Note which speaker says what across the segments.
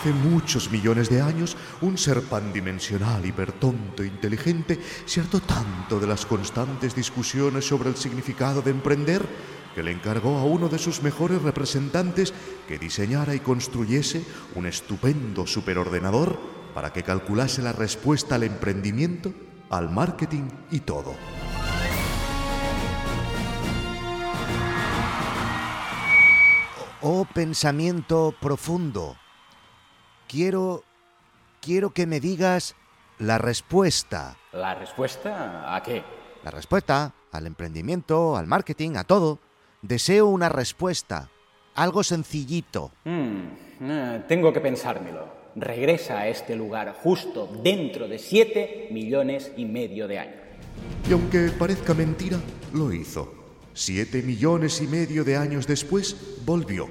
Speaker 1: Hace muchos millones de años, un ser pandimensional, hipertonto e inteligente se hartó tanto de las constantes discusiones sobre el significado de emprender que le encargó a uno de sus mejores representantes que diseñara y construyese un estupendo superordenador para que calculase la respuesta al emprendimiento, al marketing y todo.
Speaker 2: Oh pensamiento profundo, quiero quiero que me digas la respuesta.
Speaker 3: ¿La respuesta a qué?
Speaker 2: La respuesta al emprendimiento, al marketing, a todo. Deseo una respuesta, algo sencillito.
Speaker 3: Hmm, eh, tengo que pensármelo. Regresa a este lugar justo dentro de siete millones y medio de años.
Speaker 1: Y aunque parezca mentira, lo hizo. Siete millones y medio de años después, volvió.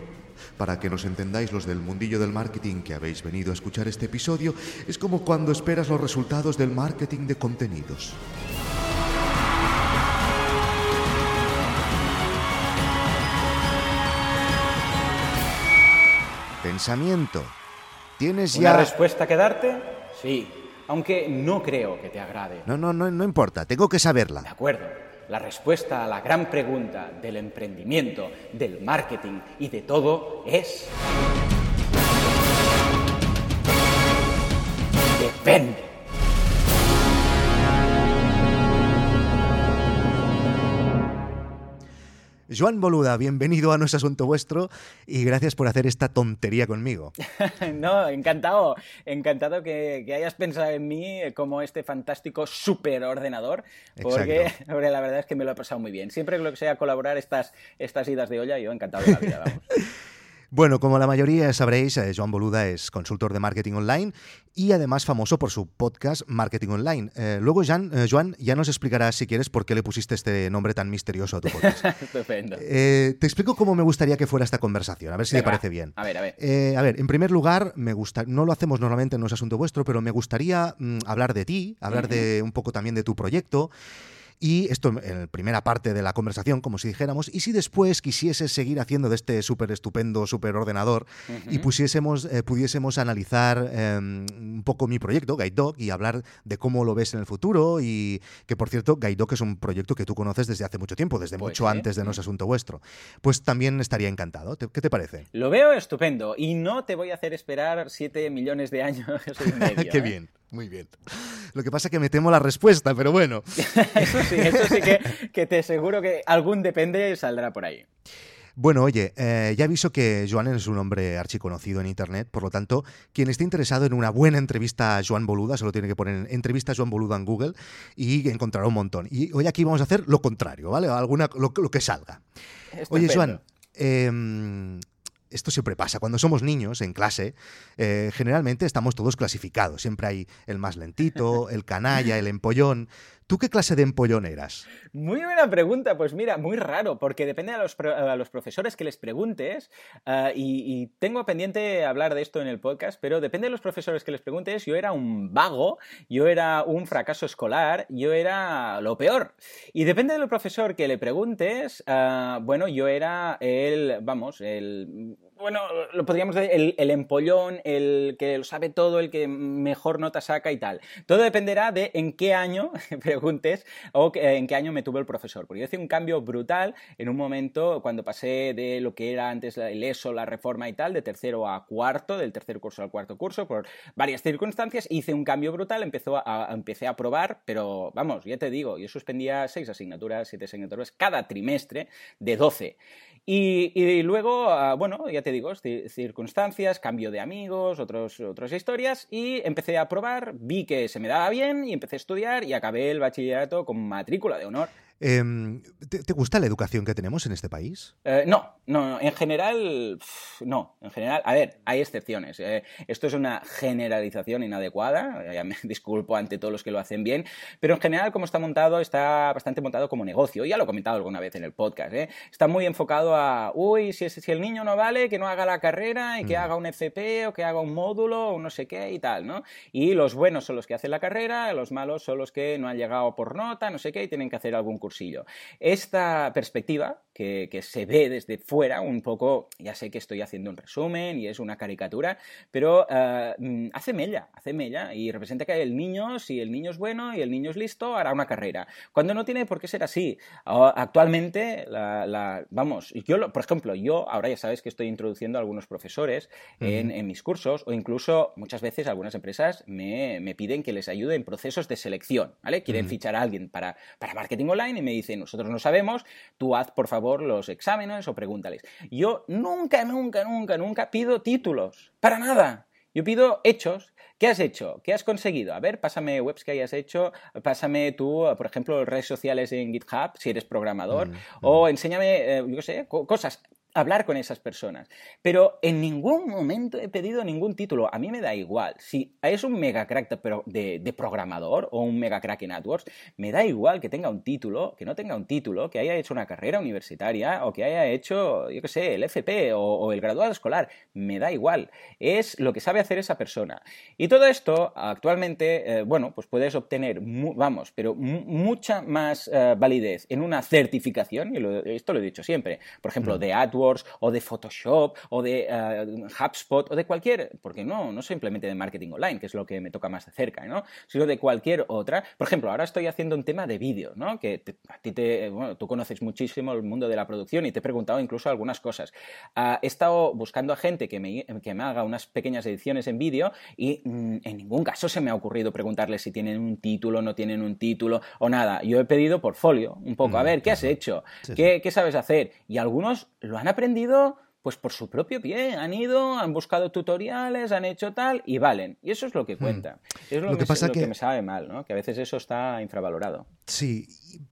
Speaker 1: Para que nos entendáis los del mundillo del marketing que habéis venido a escuchar este episodio, es como cuando esperas los resultados del marketing de contenidos.
Speaker 2: Pensamiento. ¿Tienes
Speaker 3: ¿Una
Speaker 2: ya...?
Speaker 3: respuesta que darte? Sí, aunque no creo que te agrade.
Speaker 2: No, no, no, no importa, tengo que
Speaker 3: De
Speaker 2: saberla.
Speaker 3: acuerdo. La respuesta a la gran pregunta del emprendimiento, del marketing y de todo es... Depende.
Speaker 2: Joan Boluda, bienvenido a No es Asunto Vuestro y gracias por hacer esta tontería conmigo.
Speaker 3: No, encantado, encantado que, que hayas pensado en mí como este fantástico superordenador, porque, porque la verdad es que me lo he pasado muy bien. Siempre que lo que sea colaborar estas, estas idas de olla, yo encantado de la vida, vamos.
Speaker 2: Bueno, como la mayoría sabréis, eh, Joan Boluda es consultor de marketing online y además famoso por su podcast Marketing Online. Eh, luego, eh, Joan, ya nos explicarás, si quieres, por qué le pusiste este nombre tan misterioso a tu podcast.
Speaker 3: Estupendo.
Speaker 2: Eh, te explico cómo me gustaría que fuera esta conversación, a ver si te
Speaker 3: Venga,
Speaker 2: parece bien.
Speaker 3: A ver, a ver.
Speaker 2: A ver, en primer lugar, me gusta, no lo hacemos normalmente, no es asunto vuestro, pero me gustaría mm, hablar de ti, hablar de un poco también de tu proyecto. Y esto en la primera parte de la conversación, como si dijéramos, y si después quisieses seguir haciendo de este súper estupendo superordenador y pusiésemos, eh, pudiésemos analizar eh, un poco mi proyecto, Guide Dog, y hablar de cómo lo ves en el futuro, y que por cierto, Guide Dog es un proyecto que tú conoces desde hace mucho tiempo, desde
Speaker 3: Pues
Speaker 2: mucho antes de No es Asunto Vuestro. Pues también estaría encantado. ¿Te- ¿Qué te parece?
Speaker 3: Lo veo estupendo y no te voy a hacer esperar 7 millones de años y medio.
Speaker 2: Qué
Speaker 3: ¿eh?
Speaker 2: bien, muy bien. Lo que pasa es que me temo la respuesta, pero bueno.
Speaker 3: Eso sí, eso sí que, que te aseguro que algún depende saldrá por ahí.
Speaker 2: Bueno, oye, eh, ya aviso que Joan es un hombre archiconocido en Internet, por lo tanto, quien esté interesado en una buena entrevista a Joan Boluda, solo tiene que poner entrevista a Joan Boluda en Google y encontrará un montón. Y hoy aquí vamos a hacer lo contrario, ¿vale? Alguna, lo, lo que salga. Oye. Joan, em, esto siempre pasa. Cuando somos niños en clase, eh, generalmente estamos todos clasificados. Siempre hay el más lentito, el canalla, el empollón. ¿Tú qué clase de empollón eras?
Speaker 3: Muy buena pregunta, pues mira, muy raro, porque depende a los, a los profesores que les preguntes, ah, y, y tengo pendiente hablar de esto en el podcast, pero depende de los profesores que les preguntes, yo era un vago, yo era un fracaso escolar, yo era lo peor. Y depende del profesor que le preguntes, ah, bueno, yo era el, vamos, el... Bueno, lo podríamos decir, el, empollón, el que lo sabe todo, el que mejor nota saca y tal. Todo dependerá de en qué año preguntes o en qué año me tuvo el profesor. Porque yo hice un cambio brutal en un momento cuando pasé de lo que era antes el ESO, la reforma y tal, de tercero a cuarto, del tercer curso al cuarto curso, por varias circunstancias, hice un cambio brutal, empezó empecé a probar, pero vamos, ya te digo, yo suspendía seis asignaturas, siete asignaturas cada trimestre de 12. Y, luego, ah, bueno, ya te digo, ci- circunstancias, cambio de amigos, otros, otras historias, y empecé a probar, vi que se me daba bien y empecé a estudiar y acabé el bachillerato con matrícula de honor.
Speaker 2: Em, ¿te, te gusta la educación que tenemos en este país?
Speaker 3: Eh, no, no, no, en general, no, en general, a ver, hay excepciones. eh, esto es una generalización inadecuada, ya me disculpo ante todos los que lo hacen bien, pero en general como está montado, está bastante montado como negocio, ya lo he comentado alguna vez en el podcast, eh, está muy enfocado a, uy, si, si el niño no vale, que no haga la carrera y que haga un FP o que haga un módulo o no sé qué y tal, ¿no? Y los buenos son los que hacen la carrera, los malos son los que no han llegado por nota, no sé qué, y tienen que hacer algún curso cursillo. Esta perspectiva que, se ve desde fuera, un poco, ya sé que estoy haciendo un resumen y es una caricatura, pero eh, mm, hace mella, hace mella y representa que el niño, si el niño es bueno y el niño es listo, hará una carrera. Cuando no tiene por qué ser así. Actualmente, la, vamos, yo, por ejemplo, yo ahora ya sabes que estoy introduciendo a algunos profesores en, mis cursos o incluso muchas veces algunas empresas me, piden que les ayude en procesos de selección, ¿vale? Quieren fichar a alguien para, para marketing online y me dicen, nosotros no sabemos, tú haz por favor los exámenes o pregúntales. Yo nunca, nunca, nunca, nunca pido títulos. Para nada. Yo pido hechos. ¿Qué has hecho? ¿Qué has conseguido? A ver, pásame webs que hayas hecho, pásame tú, por ejemplo, redes sociales en GitHub, si eres programador, mm, o mm. enséñame, eh, yo qué sé, cosas hablar con esas personas. Pero en ningún momento he pedido ningún título. A mí me da igual. Si es un mega crack de, de, programador o un mega crack en AdWords, me da igual que tenga un título, que no tenga un título, que haya hecho una carrera universitaria o que haya hecho, yo qué sé, el FP o, el graduado escolar. Me da igual. Es lo que sabe hacer esa persona. Y todo esto, actualmente, eh, bueno, pues puedes obtener, vamos, pero mucha más eh, validez en una certificación, y esto lo he dicho siempre, por ejemplo, de AdWords o de Photoshop o de eh, HubSpot o de cualquier, porque no, no simplemente de marketing online, que es lo que me toca más de cerca, ¿no? sino de cualquier otra. Por ejemplo, ahora estoy haciendo un tema de vídeo, ¿no? que a ti te, bueno, tú conoces muchísimo el mundo de la producción y te he preguntado incluso algunas cosas. Ah, he estado buscando a gente que me, que me haga unas pequeñas ediciones en vídeo y mm, en ningún caso se me ha ocurrido preguntarles si tienen un título, no tienen un título o nada. Yo he pedido portfolio, un poco, a mm, ver, ¿qué has hecho? ¿Qué, ¿Qué sabes hacer? Y algunos lo han aprendido pues por su propio pie. Han ido, han buscado tutoriales, han hecho tal y valen. Y eso es lo que hmm. cuenta. Es lo, que, pasa que... me sabe mal, ¿no? Que a veces eso está infravalorado.
Speaker 2: Sí,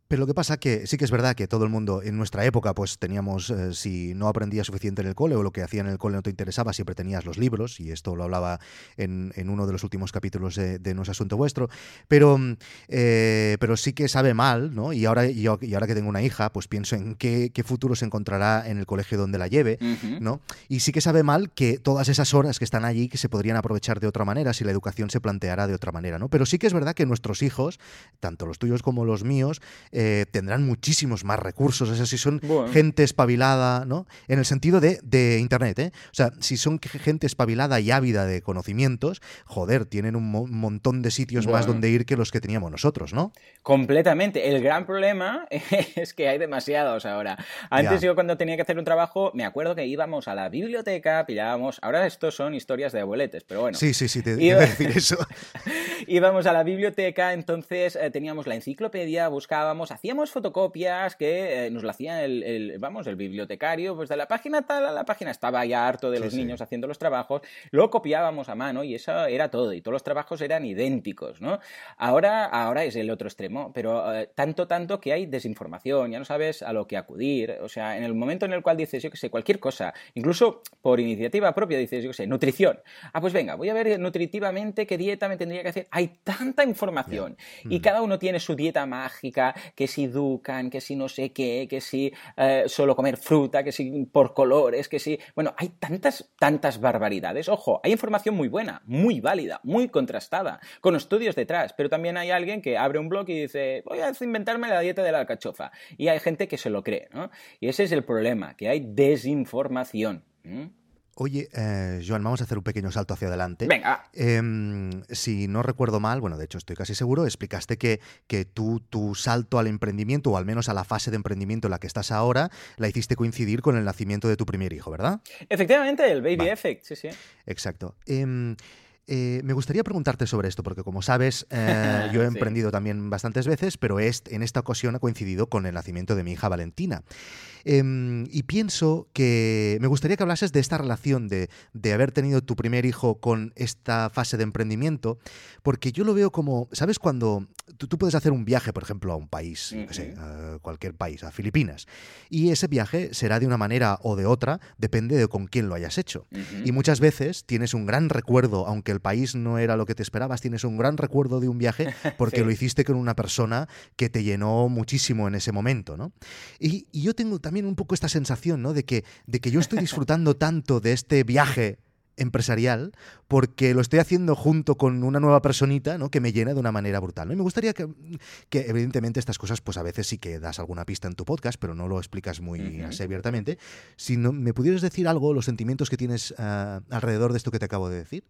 Speaker 2: pero lo que pasa que sí que es verdad que todo el mundo en nuestra época pues teníamos, eh, si no aprendías suficiente en el cole o lo que hacía en el cole no te interesaba, siempre tenías los libros y esto lo hablaba en, uno de los últimos capítulos de, No es Asunto Vuestro, pero, eh, pero sí que sabe mal, ¿no? Y ahora, y, ahora que tengo una hija, pues pienso en qué, futuro se encontrará en el colegio donde la lleve, ¿no? Y sí que sabe mal que todas esas horas que están allí que se podrían aprovechar de otra manera si la educación se planteara de otra manera, ¿no? Pero sí que es verdad que nuestros hijos, tanto los tuyos como los míos, eh, tendrán muchísimos más recursos. Es si son gente espabilada, ¿no? En el sentido de, de, Internet, ¿eh? O sea, si son gente espabilada y ávida de conocimientos, joder, tienen un montón de sitios más donde ir que los que teníamos nosotros, ¿no?
Speaker 3: Completamente. El gran problema es que hay demasiados ahora. Antes yo cuando tenía que hacer un trabajo, me acuerdo que íbamos a la biblioteca, pillábamos... Ahora estos son historias de abueletes, pero bueno.
Speaker 2: Sí, sí, sí, te iba a decir eso.
Speaker 3: íbamos a la biblioteca, entonces eh, teníamos la enciclopedia, buscábamos, hacíamos fotocopias que eh, nos la hacía el, vamos, el bibliotecario, pues de la página tal a la página. Estaba ya harto de los niños haciendo los trabajos, lo copiábamos a mano y eso era todo, y todos los trabajos eran idénticos, ¿no? Ahora, ahora es el otro extremo, pero eh, tanto, tanto que hay desinformación, ya no sabes a lo que acudir, o sea, en el momento en el cual dices, yo que sé, cualquier cosa, incluso por iniciativa propia dices, yo que sé, nutrición, ah, pues venga, voy a ver nutritivamente qué dieta me tendría que hacer, hay tanta información y mm. cada uno tiene su dieta mágica, que si educan, que si no sé qué, que si eh, solo comer fruta, que si por colores, que si... Bueno, hay tantas, tantas barbaridades. Ojo, hay información muy buena, muy válida, muy contrastada, con estudios detrás, pero también hay alguien que abre un blog y dice, voy a inventarme la dieta de la alcachofa. Y hay gente que se lo cree, ¿no? Y ese es el problema, que hay desinformación.
Speaker 2: Oye, eh, Joan, vamos a hacer un pequeño salto hacia adelante.
Speaker 3: Venga.
Speaker 2: Em, si no recuerdo mal, bueno, de hecho estoy casi seguro, explicaste que, que tú tu salto al emprendimiento, o al menos a la fase de emprendimiento en la que estás ahora, la hiciste coincidir con el nacimiento de tu primer hijo, ¿verdad?
Speaker 3: Efectivamente, el baby effect, sí, sí.
Speaker 2: Exacto. Em, eh, me gustaría preguntarte sobre esto, porque como sabes, eh, yo he emprendido también bastantes veces, pero en esta ocasión ha coincidido con el nacimiento de mi hija Valentina. Em, y pienso que me gustaría que hablases de esta relación de, haber tenido tu primer hijo con esta fase de emprendimiento, porque yo lo veo como, ¿sabes? Cuando tú, puedes hacer un viaje, por ejemplo, a un país, no sé, a cualquier país, a Filipinas, y ese viaje será de una manera o de otra, depende de con quién lo hayas hecho. Y muchas veces tienes un gran recuerdo, aunque el país no era lo que te esperabas, tienes un gran recuerdo de un viaje porque lo hiciste con una persona que te llenó muchísimo en ese momento, ¿no? Y, y yo tengo también un poco esta sensación, ¿no? De que, de que yo estoy disfrutando tanto de este viaje empresarial porque lo estoy haciendo junto con una nueva personita ¿no? que me llena de una manera brutal. ¿no? Y me gustaría que, que, evidentemente, estas cosas, pues a veces sí que das alguna pista en tu podcast, pero no lo explicas muy así abiertamente. Si no, me pudieras decir algo, los sentimientos que tienes uh, alrededor de esto que te acabo de decir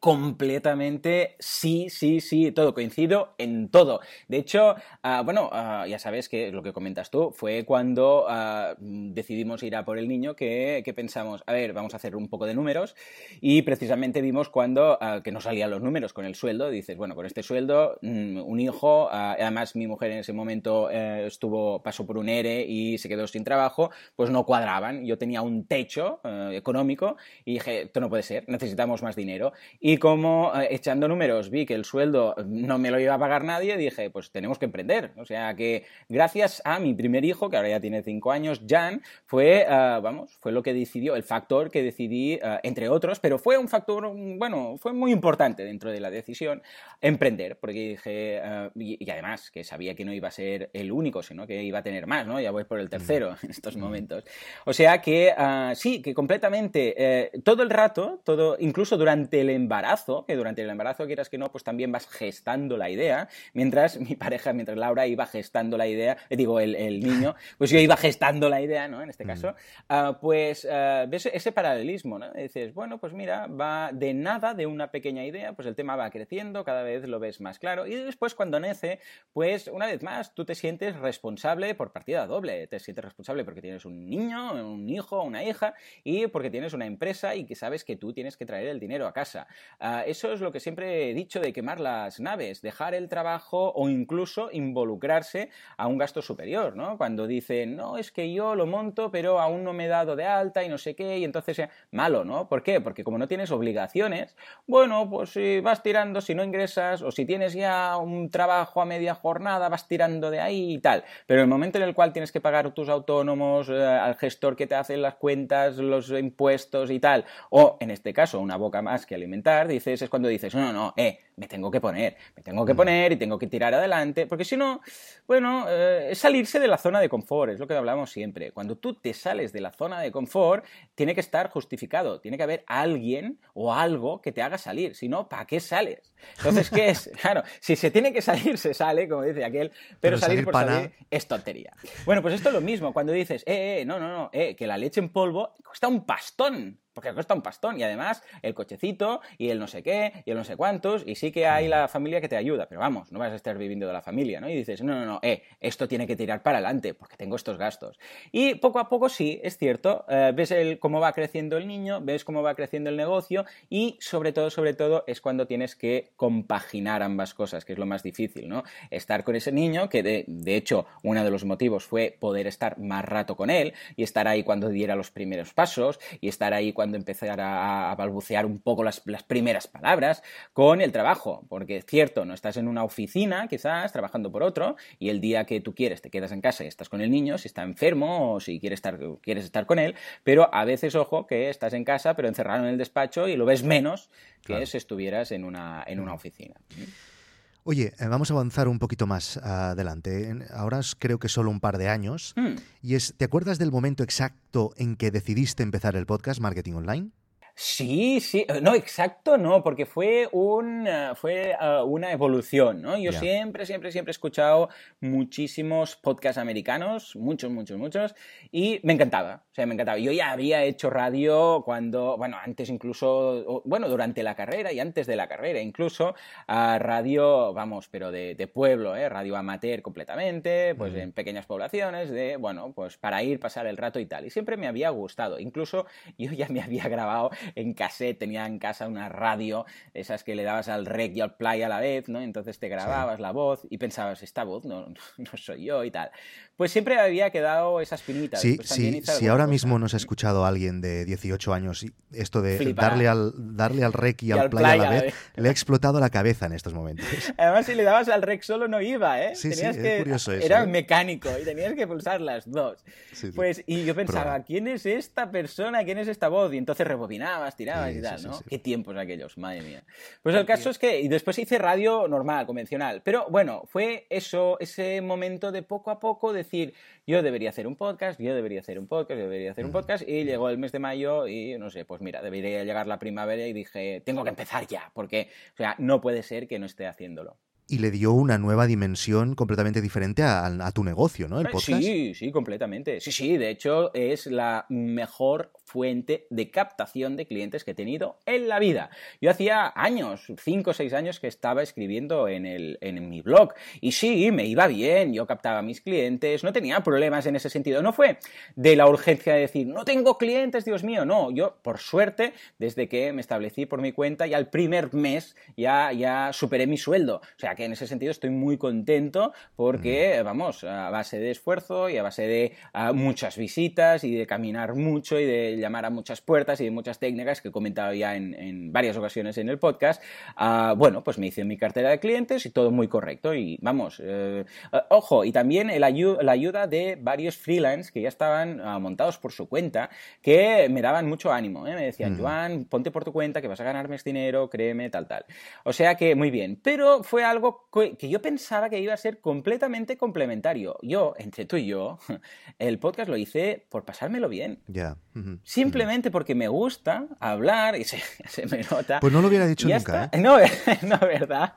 Speaker 3: completamente sí, sí, sí, todo, coincido en todo. De hecho, uh, bueno, uh, ya sabes que lo que comentas tú fue cuando uh, decidimos ir a por el niño que, que, pensamos, a ver, vamos a hacer un poco de números y precisamente vimos cuando que no salían los números con el sueldo, dices, bueno, con este sueldo, mmm, un hijo, además mi mujer en ese momento eh, estuvo, pasó por un ERE y se quedó sin trabajo, pues no cuadraban. Yo tenía un techo eh, económico y dije, esto no puede ser, necesitamos más dinero. Como eh, echando números vi que el sueldo no me lo iba a pagar nadie, dije, pues tenemos que emprender. O sea que gracias a mi primer hijo, que ahora ya tiene cinco años, Jan, fue, uh, vamos, fue lo que decidió, el factor que decidí, uh, entre otros, pero fue un factor, bueno, fue muy importante dentro de la decisión, emprender, porque dije, uh, y, y, además que sabía que no iba a ser el único, sino que iba a tener más, ¿no? Ya voy por el tercero en estos momentos. O sea que sí, que completamente, eh, todo el rato, todo, incluso durante el embarazo, embarazo, que durante el embarazo, quieras que no, pues también vas gestando la idea, mientras mi pareja, mientras Laura iba gestando la idea, eh, digo, el, el, niño, pues yo iba gestando la idea, ¿no? En este caso, uh, pues uh, ves ese paralelismo, ¿no? Y dices, bueno, pues mira, va de nada, de una pequeña idea, pues el tema va creciendo, cada vez lo ves más claro, y después cuando nace, pues una vez más, tú te sientes responsable por partida doble, te sientes responsable porque tienes un niño, un hijo, una hija, y porque tienes una empresa y que sabes que tú tienes que traer el dinero a casa. Uh, eso es lo que siempre he dicho de quemar las naves, dejar el trabajo o incluso involucrarse a un gasto superior, ¿no? Cuando dicen, no, es que yo lo monto, pero aún no me he dado de alta y no sé qué, y entonces, eh, malo, ¿no? ¿Por qué? Porque como no tienes obligaciones, bueno, pues si vas tirando, si no ingresas, o si tienes ya un trabajo a media jornada, vas tirando de ahí y tal. Pero el momento en el cual tienes que pagar tus autónomos, eh, al gestor que te hace las cuentas, los impuestos y tal, o en este caso, una boca más que alimentar, dices, es cuando dices, no, no, eh, me tengo que poner, me tengo que poner y tengo que tirar adelante, porque si no, bueno, eh, es salirse de la zona de confort, es lo que hablamos siempre. Cuando tú te sales de la zona de confort, tiene que estar justificado, tiene que haber alguien o algo que te haga salir, si no, ¿para qué sales? Entonces, ¿qué es? Claro, si se tiene que salir, se sale, como dice aquel, pero, pero salir, salir por pana... salir es tontería. Bueno, pues esto es lo mismo, cuando dices, eh, eh, no, no, no, eh, que la leche en polvo cuesta un pastón, porque cuesta un pastón y además el cochecito y el no sé qué y el no sé cuántos y sí que hay la familia que te ayuda, pero vamos, no vas a estar viviendo de la familia, ¿no? Y dices, no, no, no, eh, esto tiene que tirar para adelante porque tengo estos gastos. Y poco a poco sí, es cierto, eh, ves el, cómo va creciendo el niño, ves cómo va creciendo el negocio y sobre todo, sobre todo es cuando tienes que compaginar ambas cosas, que es lo más difícil, ¿no? Estar con ese niño, que de, de hecho uno de los motivos fue poder estar más rato con él y estar ahí cuando diera los primeros pasos y estar ahí cuando cuando empezar a, a balbucear un poco las, las, primeras palabras, con el trabajo, porque es cierto, no estás en una oficina quizás trabajando por otro y el día que tú quieres te quedas en casa y estás con el niño, si está enfermo o si quieres estar, quieres estar con él, pero a veces, ojo, que estás en casa pero encerrado en el despacho y lo ves menos que claro. si estuvieras en una, en una oficina.
Speaker 2: Oye, eh, vamos a avanzar un poquito más adelante. Ahora creo que solo un par de años. Mm. Y es, ¿te acuerdas del momento exacto en que decidiste empezar el podcast Marketing Online?
Speaker 3: Sí, sí, no, exacto no, porque fue, un, fue uh, una evolución, ¿no? Yo yeah. siempre, siempre, siempre he escuchado muchísimos podcasts americanos, muchos, muchos, muchos, y me encantaba, o sea, me encantaba. Yo ya había hecho radio cuando, bueno, antes incluso, bueno, durante la carrera y antes de la carrera incluso, uh, radio, vamos, pero de, de, pueblo, ¿eh? Radio amateur completamente, pues mm. en pequeñas poblaciones, de, bueno, pues para ir, pasar el rato y tal. Y siempre me había gustado, incluso yo ya me había grabado en cassette, tenía en casa una radio, esas que le dabas al rec y al play a la vez, ¿no? Entonces te grababas sí. la voz y pensabas, esta voz no, no, soy yo y tal. Pues siempre había quedado esa espinita.
Speaker 2: Sí, sí, si ahora mismo nos ha escuchado alguien de 18 años y esto de darle al, darle al rec y, y al, al play, play, a la vez, vez, le ha explotado la cabeza en estos momentos.
Speaker 3: Además, si le dabas al rec solo no iba, ¿eh?
Speaker 2: Sí,
Speaker 3: tenías
Speaker 2: sí,
Speaker 3: que,
Speaker 2: es curioso eso.
Speaker 3: Era
Speaker 2: ¿eh?
Speaker 3: mecánico y tenías que pulsar las dos. Sí, pues, y yo pensaba, ¿quién es esta persona? ¿Quién es esta voz? Y entonces rebobinaba tirabas, tirabas y tal, ¿no? Qué tiempos aquellos, madre mía. Pues el caso es que, y después hice radio normal, convencional, pero bueno, fue eso, ese momento de poco a poco decir, yo debería hacer un podcast, yo debería hacer un podcast, yo debería hacer un podcast, y llegó el mes de mayo y no sé, pues mira, debería llegar la primavera y dije, tengo que empezar ya, porque, o sea, no puede ser que no esté haciéndolo
Speaker 2: y le dio una nueva dimensión completamente diferente a, tu negocio, ¿no? El podcast.
Speaker 3: Sí, sí, completamente. Sí, sí, de hecho es la mejor fuente de captación de clientes que he tenido en la vida. Yo hacía años, cinco o seis años que estaba escribiendo en, el, en mi blog y sí, me iba bien, yo captaba a mis clientes, no tenía problemas en ese sentido. No fue de la urgencia de decir, no tengo clientes, Dios mío, no. Yo, por suerte, desde que me establecí por mi cuenta, ya el primer mes ya, ya superé mi sueldo. O sea, que en ese sentido estoy muy contento porque, vamos, a base de esfuerzo y a base de muchas visitas y de caminar mucho y de llamar a muchas puertas y de muchas técnicas que he comentado ya en, varias ocasiones en el podcast, bueno, pues me hice mi cartera de clientes y todo muy correcto. Y vamos, eh, eh, ojo, y también la ayuda de varios freelance que ya estaban ah, montados por su cuenta, que me daban mucho ánimo. ¿eh? Me decían, Joan, ponte por tu cuenta que vas a ganar más dinero, créeme, tal, tal. O sea que muy bien. Pero fue algo que yo pensaba que iba a ser completamente complementario. Yo, entre tú y yo, el podcast lo hice por pasármelo bien.
Speaker 2: Ya.
Speaker 3: Simplemente porque me gusta hablar y se, me nota.
Speaker 2: Pues no lo hubiera dicho nunca.
Speaker 3: ¿eh? No, no, ¿verdad?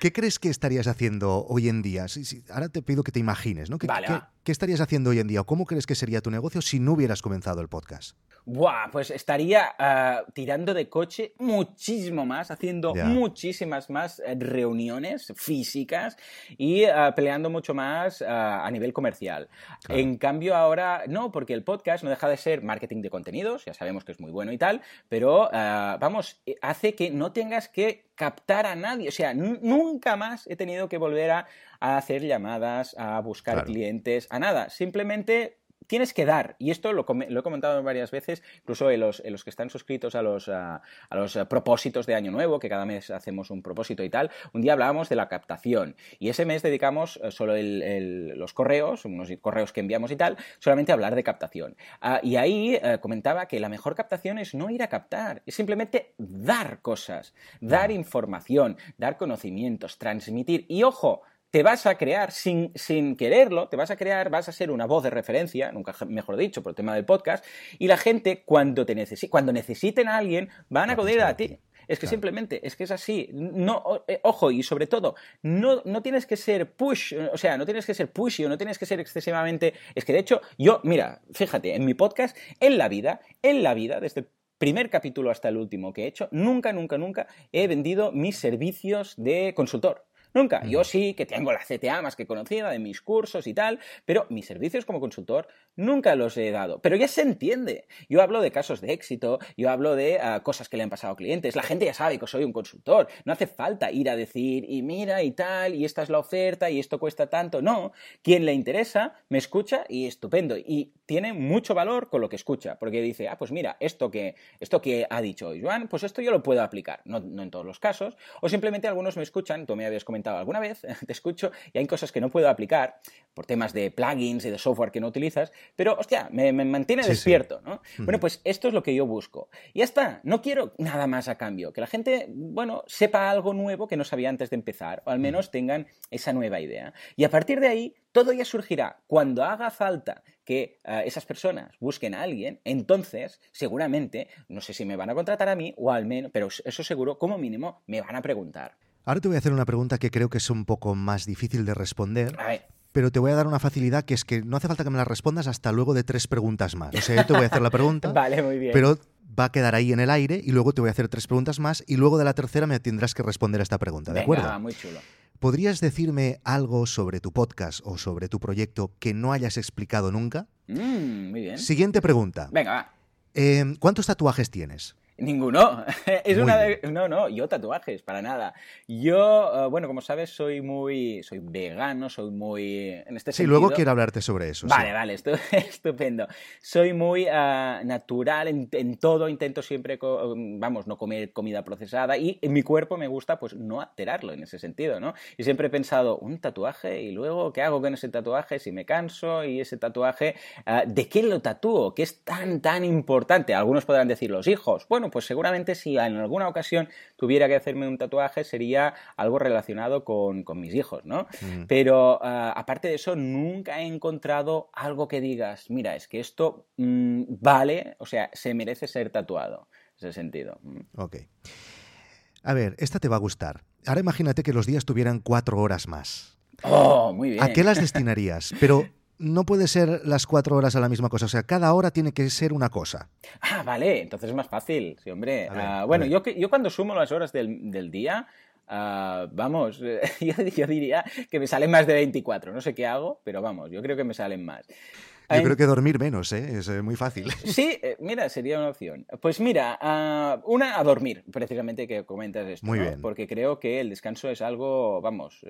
Speaker 2: ¿Qué crees que estarías haciendo hoy en día? ahora te pido que te imagines, ¿no? ¿Qué, qué estarías haciendo hoy en día? ¿Cómo crees que sería tu negocio si no hubieras comenzado el podcast?
Speaker 3: Buah, pues estaría ah, tirando de coche muchísimo más, haciendo muchísimas más eh, reuniones físicas y ah, peleando mucho más ah, a nivel comercial. En cambio ahora no, porque el podcast no deja de ser marketing de contenidos, ya sabemos que es muy bueno y tal, pero vamos, eh, hace que no tengas que captar a nadie, o sea, nunca más he tenido que volver a, hacer llamadas, a buscar clientes, a nada, simplemente tienes que dar, y esto lo, he comentado varias veces, incluso en los, que están suscritos a los, a, los propósitos de Año Nuevo, que cada mes hacemos un propósito y tal, un día hablábamos de la captación, y ese mes dedicamos eh, solo los correos, unos correos que enviamos y tal, solamente a hablar de captación. Ah, y ahí eh, comentaba que la mejor captación es no ir a captar, es simplemente dar cosas, dar información, dar conocimientos, transmitir, y ojo, te vas a crear sin, sin quererlo, te vas a crear, vas a ser una voz de referencia, nunca mejor dicho, por el tema del podcast, y la gente cuando, te cuando necesiten a alguien van a acudir a ti. Es que simplemente, es que es así. No, eh, ojo, y sobre todo, no, no tienes que ser push, o sea, no tienes que ser pushy o no tienes que ser excesivamente. Es que de hecho, yo, mira, fíjate, en mi podcast, en la vida, en la vida, desde el primer capítulo hasta el último que he hecho, nunca, nunca, nunca he vendido mis servicios de consultor. Nunca. Yo sí que tengo la CTA más que conocida de mis cursos y tal, pero mis servicios como consultor nunca los he dado. Pero ya se entiende. Yo hablo de casos de éxito, yo hablo de ah, cosas que le han pasado a clientes. La gente ya sabe que soy un consultor. No hace falta ir a decir, y mira y tal, y esta es la oferta, y esto cuesta tanto. No. Quien le interesa, me escucha y estupendo. Y tiene mucho valor con lo que escucha, porque dice, ah, pues mira, esto que, esto que ha dicho Joan, pues esto yo lo puedo aplicar. No, no en todos los casos. O simplemente algunos me escuchan, tú me habías comentado alguna vez, te escucho y hay cosas que no puedo aplicar por temas de plugins y de software que no utilizas, pero hostia, me, mantiene despierto, ¿no? Bueno, pues esto es lo que yo busco. Y ya está, no quiero nada más a cambio, que la gente, bueno, sepa algo nuevo que no sabía antes de empezar, o al menos tengan esa nueva idea. Y a partir de ahí, todo ya surgirá. Cuando haga falta que eh, esas personas busquen a alguien, entonces seguramente, no sé si me van a contratar a mí o al menos, pero eso seguro, como mínimo, me van a preguntar.
Speaker 2: Ahora te voy a hacer una pregunta que creo que es un poco más difícil de responder. Pero te voy a dar una facilidad que es que no hace falta que me la respondas hasta luego de tres preguntas más. O sea, yo te voy a hacer la pregunta.
Speaker 3: vale, muy bien.
Speaker 2: Pero va a quedar ahí en el aire y luego te voy a hacer tres preguntas más y luego de la tercera me tendrás que responder a esta pregunta, ¿de acuerdo?
Speaker 3: muy chulo.
Speaker 2: ¿Podrías decirme algo sobre tu podcast o sobre tu proyecto que no hayas explicado nunca?
Speaker 3: Mm, muy bien.
Speaker 2: Siguiente pregunta.
Speaker 3: Venga, va.
Speaker 2: Eh, ¿Cuántos tatuajes tienes?
Speaker 3: Ninguno. es una No, no, yo tatuajes, para nada. Yo, eh, bueno, como sabes, soy muy... Soy vegano, soy muy... En este
Speaker 2: sí, luego quiero hablarte sobre eso.
Speaker 3: Vale, vale, estupendo. Soy muy ah, natural en, todo, intento siempre, vamos, no comer comida procesada y en mi cuerpo me gusta, pues, no alterarlo en ese sentido, ¿no? Y siempre he pensado, un tatuaje y luego, ¿qué hago con ese tatuaje si me canso? Y ese tatuaje, ah, ¿de qué lo tatúo? ¿Qué es tan, tan importante? Algunos podrán decir los hijos. Bueno, bueno, pues seguramente si en alguna ocasión tuviera que hacerme un tatuaje sería algo relacionado con, mis hijos, ¿no? Mm. Pero ah, aparte de eso, nunca he encontrado algo que digas, mira, es que esto mm, vale, o sea, se merece ser tatuado, en ese sentido.
Speaker 2: Mm. Ok. A ver, esta te va a gustar. Ahora imagínate que los días tuvieran cuatro horas más.
Speaker 3: Oh, muy bien.
Speaker 2: ¿A qué las destinarías? Pero no puede ser las cuatro horas a la misma cosa. O sea, cada hora tiene que ser una cosa.
Speaker 3: Ah, vale. Entonces es más fácil. Sí, hombre. Ah, bueno, yo, yo cuando sumo las horas del, día, ah, vamos, yo, yo, diría que me salen más de 24. No sé qué hago, pero vamos, yo creo que me salen más.
Speaker 2: Yo creo que dormir menos, ¿eh? es eh, muy fácil.
Speaker 3: Sí, eh, mira, sería una opción. Pues mira, ah, una a dormir, precisamente que comentas esto. Muy bien. Porque creo que el descanso es algo, vamos,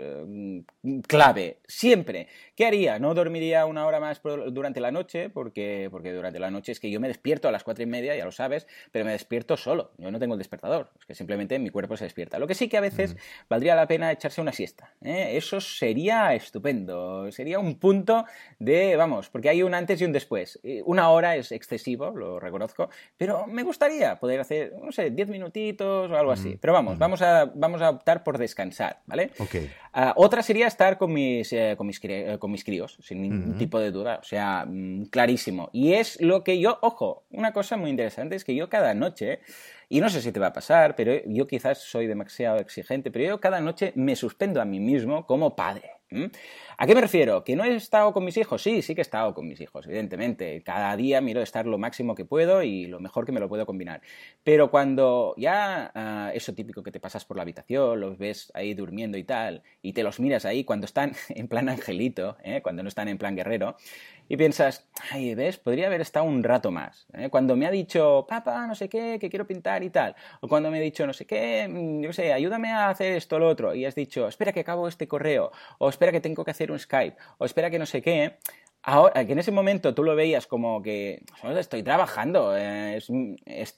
Speaker 3: clave, siempre. ¿Qué haría? No dormiría una hora más durante la noche, porque, porque durante la noche es que yo me despierto a las cuatro y media, ya lo sabes, pero me despierto solo. Yo no tengo el despertador, es que simplemente mi cuerpo se despierta. Lo que sí que a veces valdría la pena echarse una siesta. Eso sería estupendo. Sería un punto de, vamos, porque hay un antes y un después. Una hora es excesivo, lo reconozco, pero me gustaría poder hacer, no sé, 10 minutitos o algo así. Pero vamos, vamos, a, vamos a optar por descansar, ¿vale? Ah, otra sería estar con mis, eh, con mis, eh, con mis críos, sin ningún tipo de duda, o sea, mm, clarísimo. Y es lo que yo, ojo, una cosa muy interesante es que yo cada noche y no sé si te va a pasar, pero yo quizás soy demasiado exigente, pero yo cada noche me suspendo a mí mismo como padre. ¿A qué me refiero? ¿Que no he estado con mis hijos? Sí, sí que he estado con mis hijos, evidentemente. Cada día miro estar lo máximo que puedo y lo mejor que me lo puedo combinar. Pero cuando ya ah, eso típico que te pasas por la habitación, los ves ahí durmiendo y tal, y te los miras ahí cuando están en plan angelito, ¿eh? cuando no están en plan guerrero, y piensas, ay, ¿ves? Podría haber estado un rato más. ¿eh? Cuando me ha dicho, papá, no sé qué, que quiero pintar y tal, o cuando me ha dicho, no sé qué, mm, yo sé, ayúdame a hacer esto o lo otro, y has dicho, espera que acabo este correo, o espera que tengo que hacer un Skype, o espera que no sé qué, Ahora, que en ese momento tú lo veías como que estoy trabajando, es,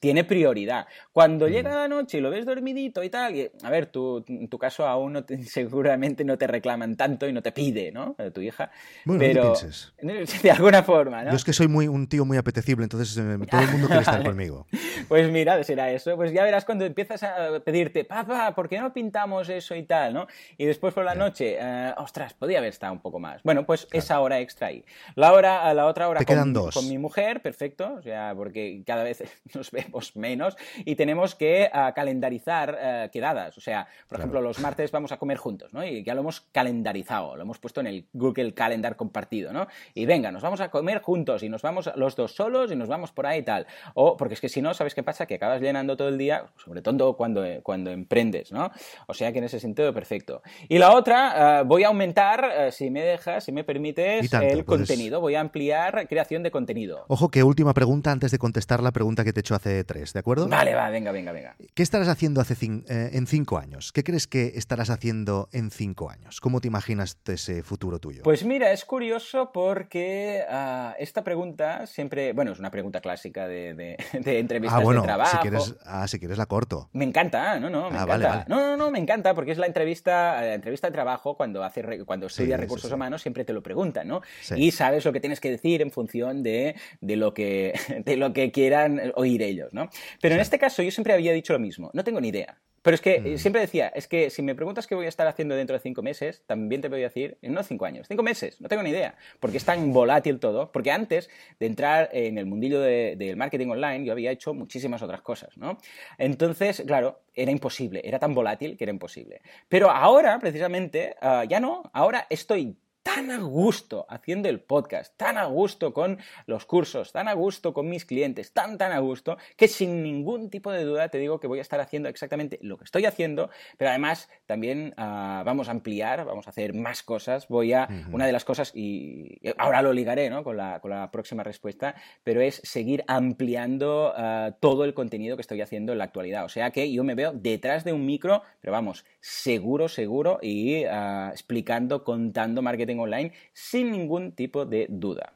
Speaker 3: tiene prioridad. Cuando llega la noche y lo ves dormidito y tal, a ver, tú, en tu caso aún no seguramente no te reclaman tanto y no te pide, ¿no? Tu hija.
Speaker 2: Bueno,
Speaker 3: pero de alguna forma, ¿no?
Speaker 2: Yo es que soy muy, un tío muy apetecible, entonces eh, todo el mundo quiere estar conmigo.
Speaker 3: Pues mira, será eso. Pues ya verás cuando empiezas a pedirte, papá, ¿por qué no pintamos eso y tal, no? Y después por la noche, eh, ostras, podía haber estado un poco más. Bueno, pues esa hora extra ahí. La, hora, a la otra hora con, mi mujer, perfecto, o sea, porque cada vez nos vemos menos y tenemos que ah, calendarizar eh, quedadas. O sea, por ejemplo, los martes vamos a comer juntos, ¿no? Y ya lo hemos calendarizado, lo hemos puesto en el Google Calendar compartido, ¿no? Y venga, nos vamos a comer juntos y nos vamos los dos solos y nos vamos por ahí y tal. O porque es que si no, ¿sabes qué pasa? Que acabas llenando todo el día, sobre todo cuando, cuando emprendes, ¿no? O sea que en ese sentido, perfecto. Y la otra, ah, voy a aumentar, eh, si me dejas, si me permites, el contenido voy a ampliar creación de contenido.
Speaker 2: Ojo que última pregunta antes de contestar la pregunta que te he hecho hace tres, ¿de acuerdo?
Speaker 3: Vale, va, venga, venga, venga.
Speaker 2: ¿Qué estarás haciendo hace eh, en cinco años? ¿Qué crees que estarás haciendo en cinco años? ¿Cómo te imaginas ese futuro tuyo?
Speaker 3: Pues mira, es curioso porque ah, esta pregunta siempre, bueno, es una pregunta clásica de, entrevistas
Speaker 2: ah, bueno,
Speaker 3: de trabajo.
Speaker 2: Si quieres, ah, si quieres la corto.
Speaker 3: Me encanta, no, no, me ah, encanta. No, no, no, me encanta porque es la entrevista, la entrevista de trabajo cuando hace cuando estudia recursos humanos siempre te lo preguntan, ¿no? Y sabes lo que tienes que decir en función de, lo, que, de lo que quieran oír ellos, ¿no? Pero en este caso yo siempre había dicho lo mismo, no tengo ni idea. Pero es que mm. siempre decía, es que si me preguntas qué voy a estar haciendo dentro de cinco meses, también te voy a decir, no cinco años, cinco meses, no tengo ni idea, porque es tan volátil todo, porque antes de entrar en el mundillo del marketing online, yo había hecho muchísimas otras cosas, ¿no? Entonces, claro, era imposible, era tan volátil que era imposible. Pero ahora, precisamente, ah, ya no, ahora estoy tan a gusto haciendo el podcast, tan a gusto con los cursos, tan a gusto con mis clientes, tan, tan a gusto, que sin ningún tipo de duda te digo que voy a estar haciendo exactamente lo que estoy haciendo, pero además también ah, vamos a ampliar, vamos a hacer más cosas. Voy a, una de las cosas, y ahora lo ligaré ¿no? con, la, con la próxima respuesta, pero es seguir ampliando ah, todo el contenido que estoy haciendo en la actualidad. O sea que yo me veo detrás de un micro, pero vamos, seguro, seguro, y ah, explicando, contando marketing online sin ningún tipo de duda.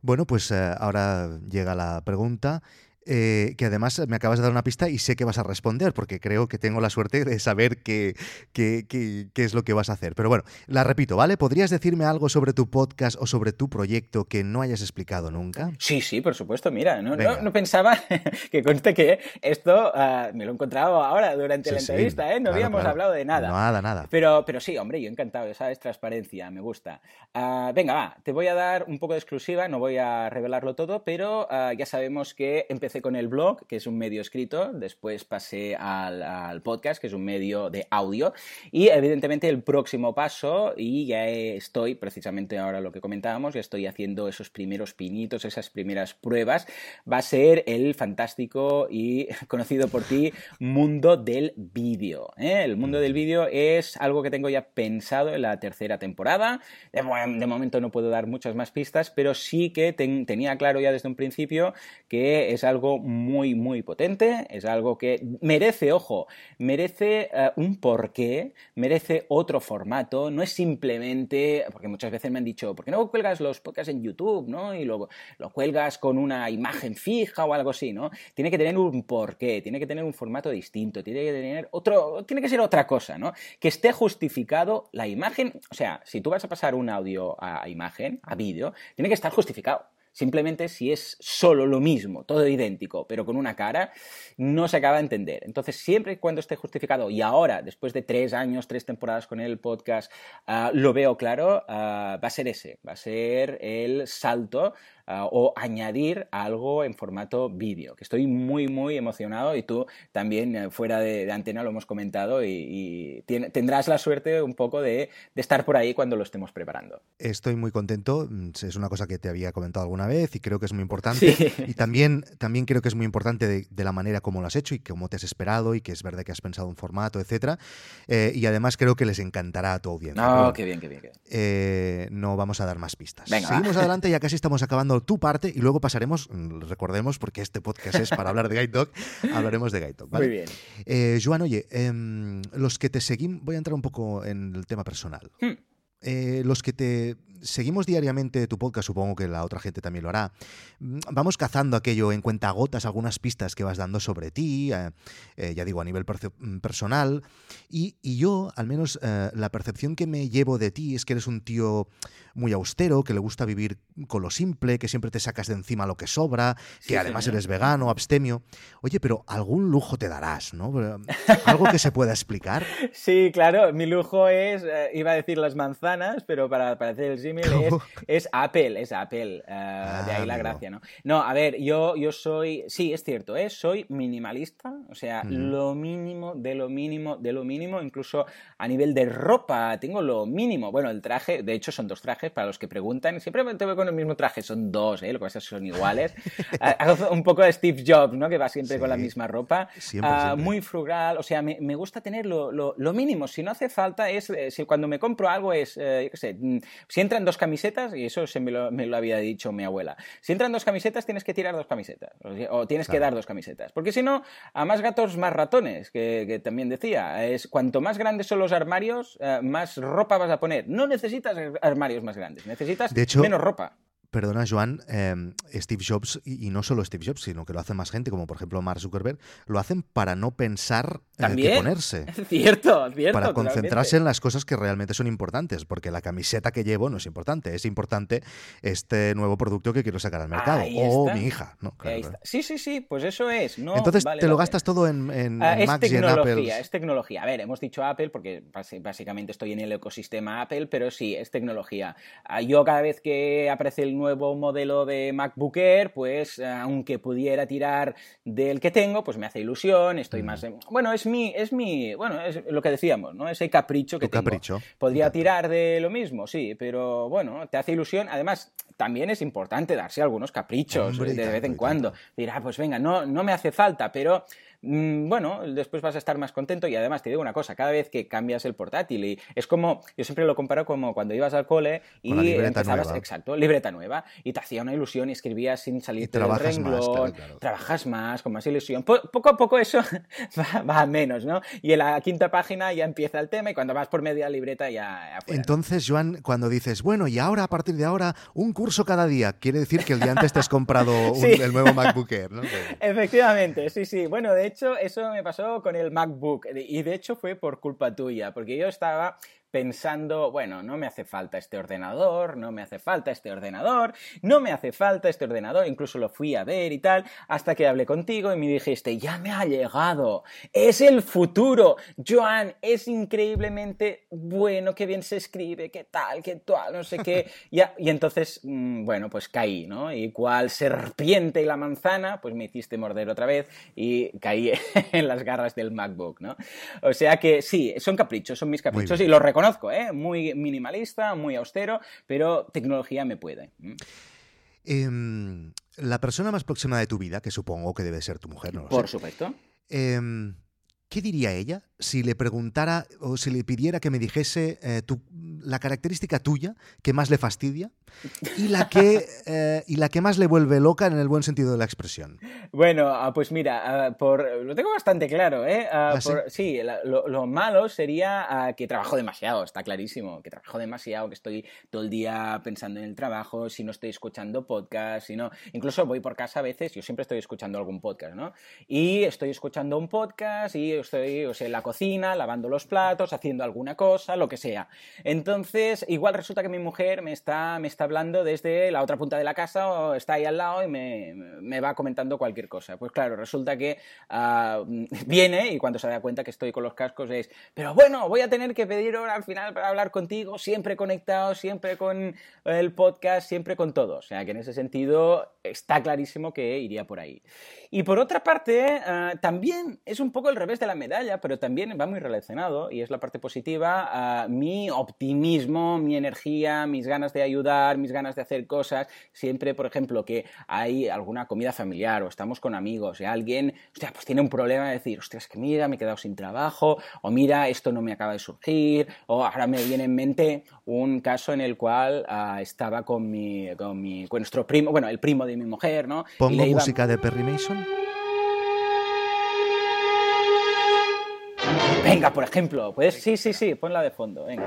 Speaker 2: Bueno, pues eh, ahora llega la pregunta. Eh, que además me acabas de dar una pista y sé que vas a responder, porque creo que tengo la suerte de saber qué, qué, qué, qué, es lo que vas a hacer. Pero bueno, la repito, ¿vale? ¿Podrías decirme algo sobre tu podcast o sobre tu proyecto que no hayas explicado nunca?
Speaker 3: Sí, sí, por supuesto. Mira, no, no, no, pensaba que conste que esto uh, me lo he encontrado ahora durante sí, la entrevista, sí, ¿eh? No
Speaker 2: claro,
Speaker 3: habíamos
Speaker 2: claro.
Speaker 3: hablado de nada.
Speaker 2: Nada, nada.
Speaker 3: Pero, pero sí, hombre, yo encantado, esa es transparencia, me gusta. Uh, venga, va, te voy a dar un poco de exclusiva, no voy a revelarlo todo, pero uh, ya sabemos que con el blog, que es un medio escrito, después pasé al, podcast, que es un medio de audio, y evidentemente el próximo paso, y ya estoy, precisamente ahora lo que comentábamos, ya estoy haciendo esos primeros pinitos, esas primeras pruebas, va a ser el fantástico y conocido por ti mundo del vídeo. ¿eh? El mundo del vídeo es algo que tengo ya pensado en la tercera temporada, de, momento no puedo dar muchas más pistas, pero sí que ten, tenía claro ya desde un principio que es algo muy, muy potente, es algo que merece, ojo, merece uh, un porqué, merece otro formato, no es simplemente, porque muchas veces me han dicho, ¿por qué no cuelgas los podcasts en YouTube, no? Y luego lo cuelgas con una imagen fija o algo así, ¿no? Tiene que tener un porqué, tiene que tener un formato distinto, tiene que tener otro, tiene que ser otra cosa, ¿no? Que esté justificado la imagen, o sea, si tú vas a pasar un audio a imagen, a vídeo, tiene que estar justificado. Simplemente si es solo lo mismo, todo idéntico, pero con una cara, no se acaba de entender. Entonces, siempre y cuando esté justificado, y ahora, después de tres años, tres temporadas con el podcast, uh, lo veo claro, uh, va a ser ese, va a ser el salto Uh, o añadir algo en formato vídeo, que estoy muy, muy emocionado y tú también uh, fuera de, de, antena lo hemos comentado y, y tiene, tendrás la suerte un poco de, de, estar por ahí cuando lo estemos preparando.
Speaker 2: Estoy muy contento, mm, es una cosa que te había comentado alguna vez y creo que es muy importante sí. y también, también creo que es muy importante de, de, la manera como lo has hecho y cómo te has esperado y que es verdad que has pensado un formato, etcétera eh, y además creo que les encantará a tu audiencia.
Speaker 3: No, Pero, qué bien, qué bien. Qué bien.
Speaker 2: Eh, no vamos a dar más pistas.
Speaker 3: Venga,
Speaker 2: Seguimos
Speaker 3: va.
Speaker 2: adelante, ya casi estamos acabando tu parte y luego pasaremos, mm, recordemos, porque este podcast es para hablar de Guide Dog, hablaremos de Guide Dog. ¿vale?
Speaker 3: Muy bien.
Speaker 2: Eh, Joan, oye, eh, los que te seguimos, voy a entrar un poco en el tema personal.
Speaker 3: Hmm.
Speaker 2: Eh, los que te seguimos diariamente tu podcast, supongo que la otra gente también lo hará, mm, vamos cazando aquello en cuentagotas, algunas pistas que vas dando sobre ti, eh, eh, ya digo, a nivel mm, personal, y, y, yo, al menos, eh, la percepción que me llevo de ti es que eres un tío muy austero, que le gusta vivir con lo simple, que siempre te sacas de encima lo que sobra, que sí, además señor. eres vegano, abstemio. Oye, pero algún lujo te darás, ¿no? Algo que se pueda explicar.
Speaker 3: Sí, claro, mi lujo es, iba a decir las manzanas, pero para, para hacer el es, es, Apple, es Apple, uh, ah, de ahí la amigo. gracia, ¿no? No, a ver, yo, yo soy, sí, es cierto, ¿eh? soy minimalista, o sea, mm. lo mínimo de lo mínimo de lo mínimo, incluso a nivel de ropa, tengo lo mínimo. Bueno, el traje, de hecho son dos trajes, para los que preguntan, siempre te veo con el mismo traje, son dos, ¿eh? lo que pasa es que son iguales. Hago un poco de Steve Jobs, ¿no? Que va siempre sí. con la misma ropa.
Speaker 2: Siempre,
Speaker 3: uh,
Speaker 2: siempre.
Speaker 3: Muy frugal, o sea, me, me gusta tener lo, lo, lo, mínimo. Si no hace falta, es, eh, si cuando me compro algo es, eh, yo qué sé, mm, si entran dos camisetas, y eso se me lo, me lo, había dicho mi abuela, si entran dos camisetas tienes que tirar dos camisetas, o, tienes claro. que dar dos camisetas, porque si no, a más gatos, más ratones, que, que, también decía, es cuanto más grandes son los armarios, uh, más ropa vas a poner. No necesitas armarios más grandes, necesitas
Speaker 2: de hecho,
Speaker 3: menos ropa.
Speaker 2: Perdona, Joan, eh, Steve Jobs, y, y, no solo Steve Jobs, sino que lo hace más gente, como por ejemplo Mark Zuckerberg, lo hacen para no pensar eh, qué ponerse.
Speaker 3: Cierto, cierto.
Speaker 2: Para concentrarse totalmente. en las cosas que realmente son importantes, porque la camiseta que llevo no es importante, es importante este nuevo producto que quiero sacar al mercado.
Speaker 3: Ahí
Speaker 2: o
Speaker 3: está.
Speaker 2: mi hija, ¿no?
Speaker 3: Claro. Sí, sí, sí, pues eso es. No,
Speaker 2: Entonces
Speaker 3: vale,
Speaker 2: te lo
Speaker 3: vale.
Speaker 2: gastas todo en, en,
Speaker 3: uh,
Speaker 2: en
Speaker 3: es
Speaker 2: Macs y en Apple.
Speaker 3: Es tecnología. A ver, hemos dicho Apple porque básicamente estoy en el ecosistema Apple, pero sí, es tecnología. Uh, yo cada vez que aparece el nuevo modelo de MacBook Air, pues aunque pudiera tirar del que tengo, pues me hace ilusión, estoy mm. más... Bueno, es mi, es mi, bueno, es lo que decíamos, ¿no? Ese capricho que tengo.
Speaker 2: capricho.
Speaker 3: Podría Exacto. tirar de lo mismo, sí, pero bueno, te hace ilusión. Además, también es importante darse algunos caprichos Hombre, de vez en cuando. Dirá, pues venga, no, no me hace falta, pero bueno, después vas a estar más contento y además te digo una cosa, cada vez que cambias el portátil y es como, yo siempre lo comparo como cuando ibas al cole y empezabas,
Speaker 2: nueva.
Speaker 3: exacto, libreta nueva y te hacía una ilusión y escribías sin salir del renglón, más, claro, claro. trabajas más, con más ilusión. Po poco a poco eso va, va, a menos, ¿no? Y en la quinta página ya empieza el tema y cuando vas por media libreta ya...
Speaker 2: Afuera. Entonces, Joan, cuando dices, bueno, y ahora a partir de ahora un curso cada día, quiere decir que el día antes te has comprado el nuevo MacBook Air, ¿no?
Speaker 3: Efectivamente, sí, sí. Bueno, de hecho, eso me pasó con el MacBook y de hecho fue por culpa tuya, porque yo estaba pensando, bueno, no me hace falta este ordenador, no me hace falta este ordenador, no me hace falta este ordenador, incluso lo fui a ver y tal, hasta que hablé contigo y me dijiste, ya me ha llegado, es el futuro, Joan, es increíblemente bueno, qué bien se escribe, qué tal, qué tal, no sé qué, y, entonces, mm, bueno, pues caí, ¿no? Y cual serpiente y la manzana, pues me hiciste morder otra vez y caí en las garras del MacBook, ¿no? O sea que sí, son caprichos, son mis caprichos y los reconozco conozco, ¿eh? muy minimalista, muy austero, pero tecnología me puede.
Speaker 2: Em, la persona más próxima de tu vida, que supongo que debe ser tu mujer, ¿no?
Speaker 3: Por supuesto.
Speaker 2: Em, ¿Qué diría ella si le preguntara o si le pidiera que me dijese eh, la característica tuya que más le fastidia y la, que, eh, y la que más le vuelve loca en el buen sentido de la expresión?
Speaker 3: Bueno, ah, pues mira, ah, por, lo tengo bastante claro. ¿eh? Ah, sí, lo, malo sería que trabajo demasiado, está clarísimo, que trabajo demasiado, que estoy todo el día pensando en el trabajo, si no estoy escuchando podcast, si no, incluso voy por casa a veces, yo siempre estoy escuchando algún podcast, ¿no? Y estoy escuchando un podcast y estoy o sea, en la cocina, lavando los platos, haciendo alguna cosa, lo que sea. Entonces, igual resulta que mi mujer me está, me está hablando desde la otra punta de la casa o está ahí al lado y me, me va comentando cualquier cosa. Pues claro, resulta que ah, viene y cuando se da cuenta que estoy con los cascos es, pero bueno, voy a tener que pedir hora al final para hablar contigo, siempre conectado, siempre con el podcast, siempre con todo. O sea que en ese sentido está clarísimo que iría por ahí. Y por otra parte, ah, también es un poco el revés de la medalla, pero también va muy relacionado, y es la parte positiva, mi optimismo, mi energía, mis ganas de ayudar, mis ganas de hacer cosas. Siempre, por ejemplo, que hay alguna comida familiar o estamos con amigos y alguien, hostia, pues tiene un problema de decir, ostras, que mira, me he quedado sin trabajo, o mira, esto no me acaba de surgir, o ahora me viene en mente un caso en el cual ah, estaba con mi, con mi, con nuestro primo, bueno, el primo de mi mujer, ¿no?
Speaker 2: ¿Pongo música de Perry Mason?
Speaker 3: Venga, por ejemplo, pues sí, sí, sí, ponla de fondo, venga.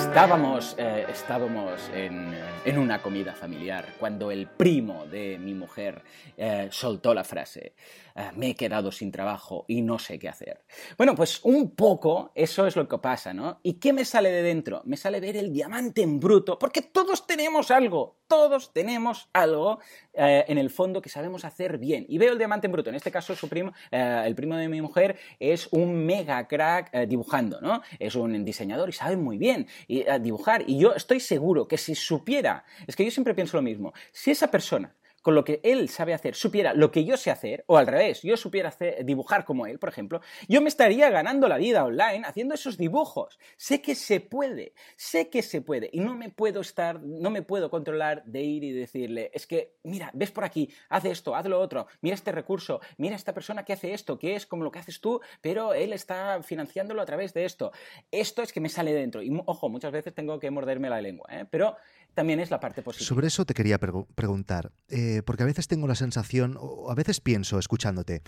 Speaker 3: Estábamos, eh, estábamos en, en, una comida familiar cuando el primo de mi mujer eh, soltó la frase, eh, me he quedado sin trabajo y no sé qué hacer. Bueno, pues un poco eso es lo que pasa, ¿no? ¿Y qué me sale de dentro? Me sale ver el diamante en bruto, porque todos tenemos algo, todos tenemos algo en el fondo que sabemos hacer bien. Y veo el diamante en bruto, en este caso su primo, el primo de mi mujer es un mega crack dibujando, ¿no? Es un diseñador y sabe muy bien dibujar. Y yo estoy seguro que si supiera, es que yo siempre pienso lo mismo, si esa persona con lo que él sabe hacer, supiera lo que yo sé hacer, o al revés, yo supiera hacer, dibujar como él, por ejemplo, yo me estaría ganando la vida online haciendo esos dibujos. Sé que se puede, sé que se puede, y no me puedo estar, no me puedo controlar de ir y decirle, es que, mira, ves por aquí, haz esto, haz lo otro, mira este recurso, mira esta persona que hace esto, que es como lo que haces tú, pero él está financiándolo a través de esto. Esto es que me sale dentro. Y ojo, muchas veces tengo que morderme la lengua, ¿eh? pero también es la parte positiva.
Speaker 2: Sobre eso te quería preguntar, eh, porque a veces tengo la sensación, o a veces pienso escuchándote,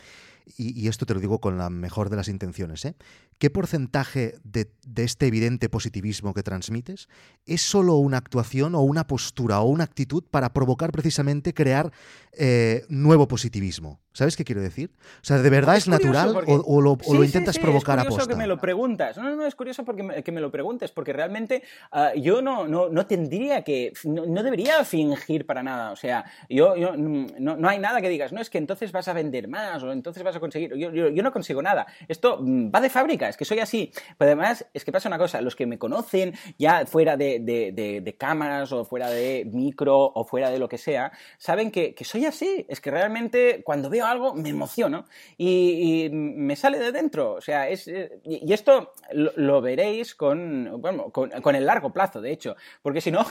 Speaker 2: y, esto te lo digo con la mejor de las intenciones, ¿eh? ¿qué porcentaje de, este evidente positivismo que transmites es solo una actuación o una postura o una actitud para provocar precisamente crear eh, nuevo positivismo? ¿Sabes qué quiero decir? O sea, ¿de verdad es, natural o, lo, intentas provocar a
Speaker 3: Es curioso que me lo preguntas. No, no, no, es curioso porque me, que me lo preguntes, porque realmente ah, yo no, no, no, tendría que, no, debería fingir para nada. O sea, yo, yo no, hay nada que digas, no es que entonces vas a vender más o entonces vas a conseguir. Yo, no consigo nada. Esto mm, va de fábrica, es que soy así. Pero además, es que pasa una cosa, los que me conocen ya fuera de, de, cámaras o fuera de micro o fuera de lo que sea, saben que, soy así. Es que realmente cuando veo algo, me emociono y, me sale de dentro. O sea, es, eh, y esto lo, veréis con, bueno, con, el largo plazo, de hecho, porque si no,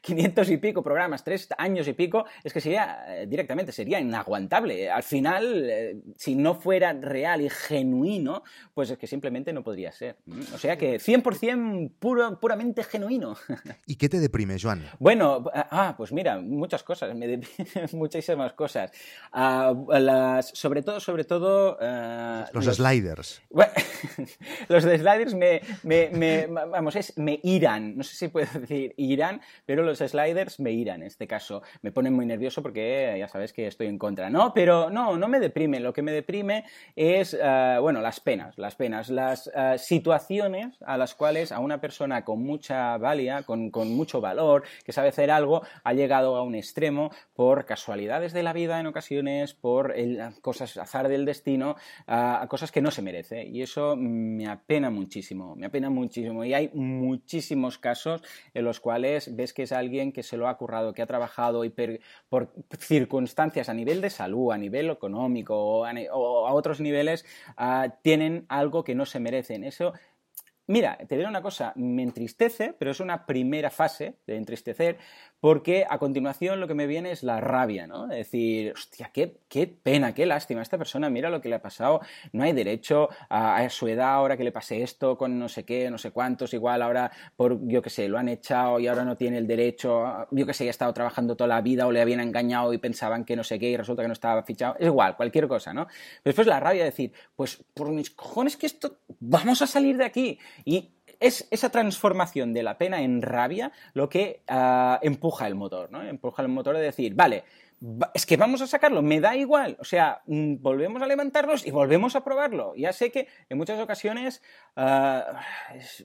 Speaker 3: 500 y pico programas, 3 años y pico, es que sería, eh, directamente, sería inaguantable. Al final, eh, si no fuera real y genuino, pues es que simplemente no podría ser. O sea que 100% puro, puramente genuino.
Speaker 2: ¿Y qué te deprime, Joan?
Speaker 3: Bueno, ah, pues mira, muchas cosas, me muchísimas cosas. Ah, las, sobre todo, sobre todo...
Speaker 2: Ah, los, sliders.
Speaker 3: los de sliders me, me, vamos, es, me iran, no sé si puedo decir irán, pero los sliders me iran en este caso. Me ponen muy nervioso porque ya sabes que estoy en contra, ¿no? Pero no, no me deprime. Lo que me deprime es, ah, bueno, las penas, las penas, las situaciones a las cuales a una persona con mucha valía, con, con mucho valor, que sabe hacer algo, ha llegado a un extremo por casualidades de la vida en ocasiones, por cosas azar del destino, a, cosas que no se merece. Y eso me apena muchísimo, me apena muchísimo. Y hay muchísimos casos en los cuales ves que es alguien que se lo ha currado, que ha trabajado y por circunstancias a nivel de salud, a nivel económico o a, otros niveles, ah, tienen algo que no se merecen. Eso Mira, te diré una cosa, me entristece, pero es una primera fase de entristecer, porque a continuación lo que me viene es la rabia, ¿no? Es decir, hostia, qué, qué pena, qué lástima, esta persona, mira lo que le ha pasado, no hay derecho a, su edad ahora que le pase esto con no sé qué, no sé cuántos, igual ahora por, yo qué sé, lo han echado y ahora no tiene el derecho, yo qué sé, ha estado trabajando toda la vida o le habían engañado y pensaban que no sé qué y resulta que no estaba fichado, es igual, cualquier cosa, ¿no? Pero después la rabia de decir, pues por mis cojones que esto, vamos a salir de aquí y es esa transformación de la pena en rabia lo que ah, empuja el motor, ¿no? Empuja el motor de decir, vale, es que vamos a sacarlo, me da igual. O sea, mm, volvemos a levantarnos y volvemos a probarlo. Ya sé que en muchas ocasiones ah,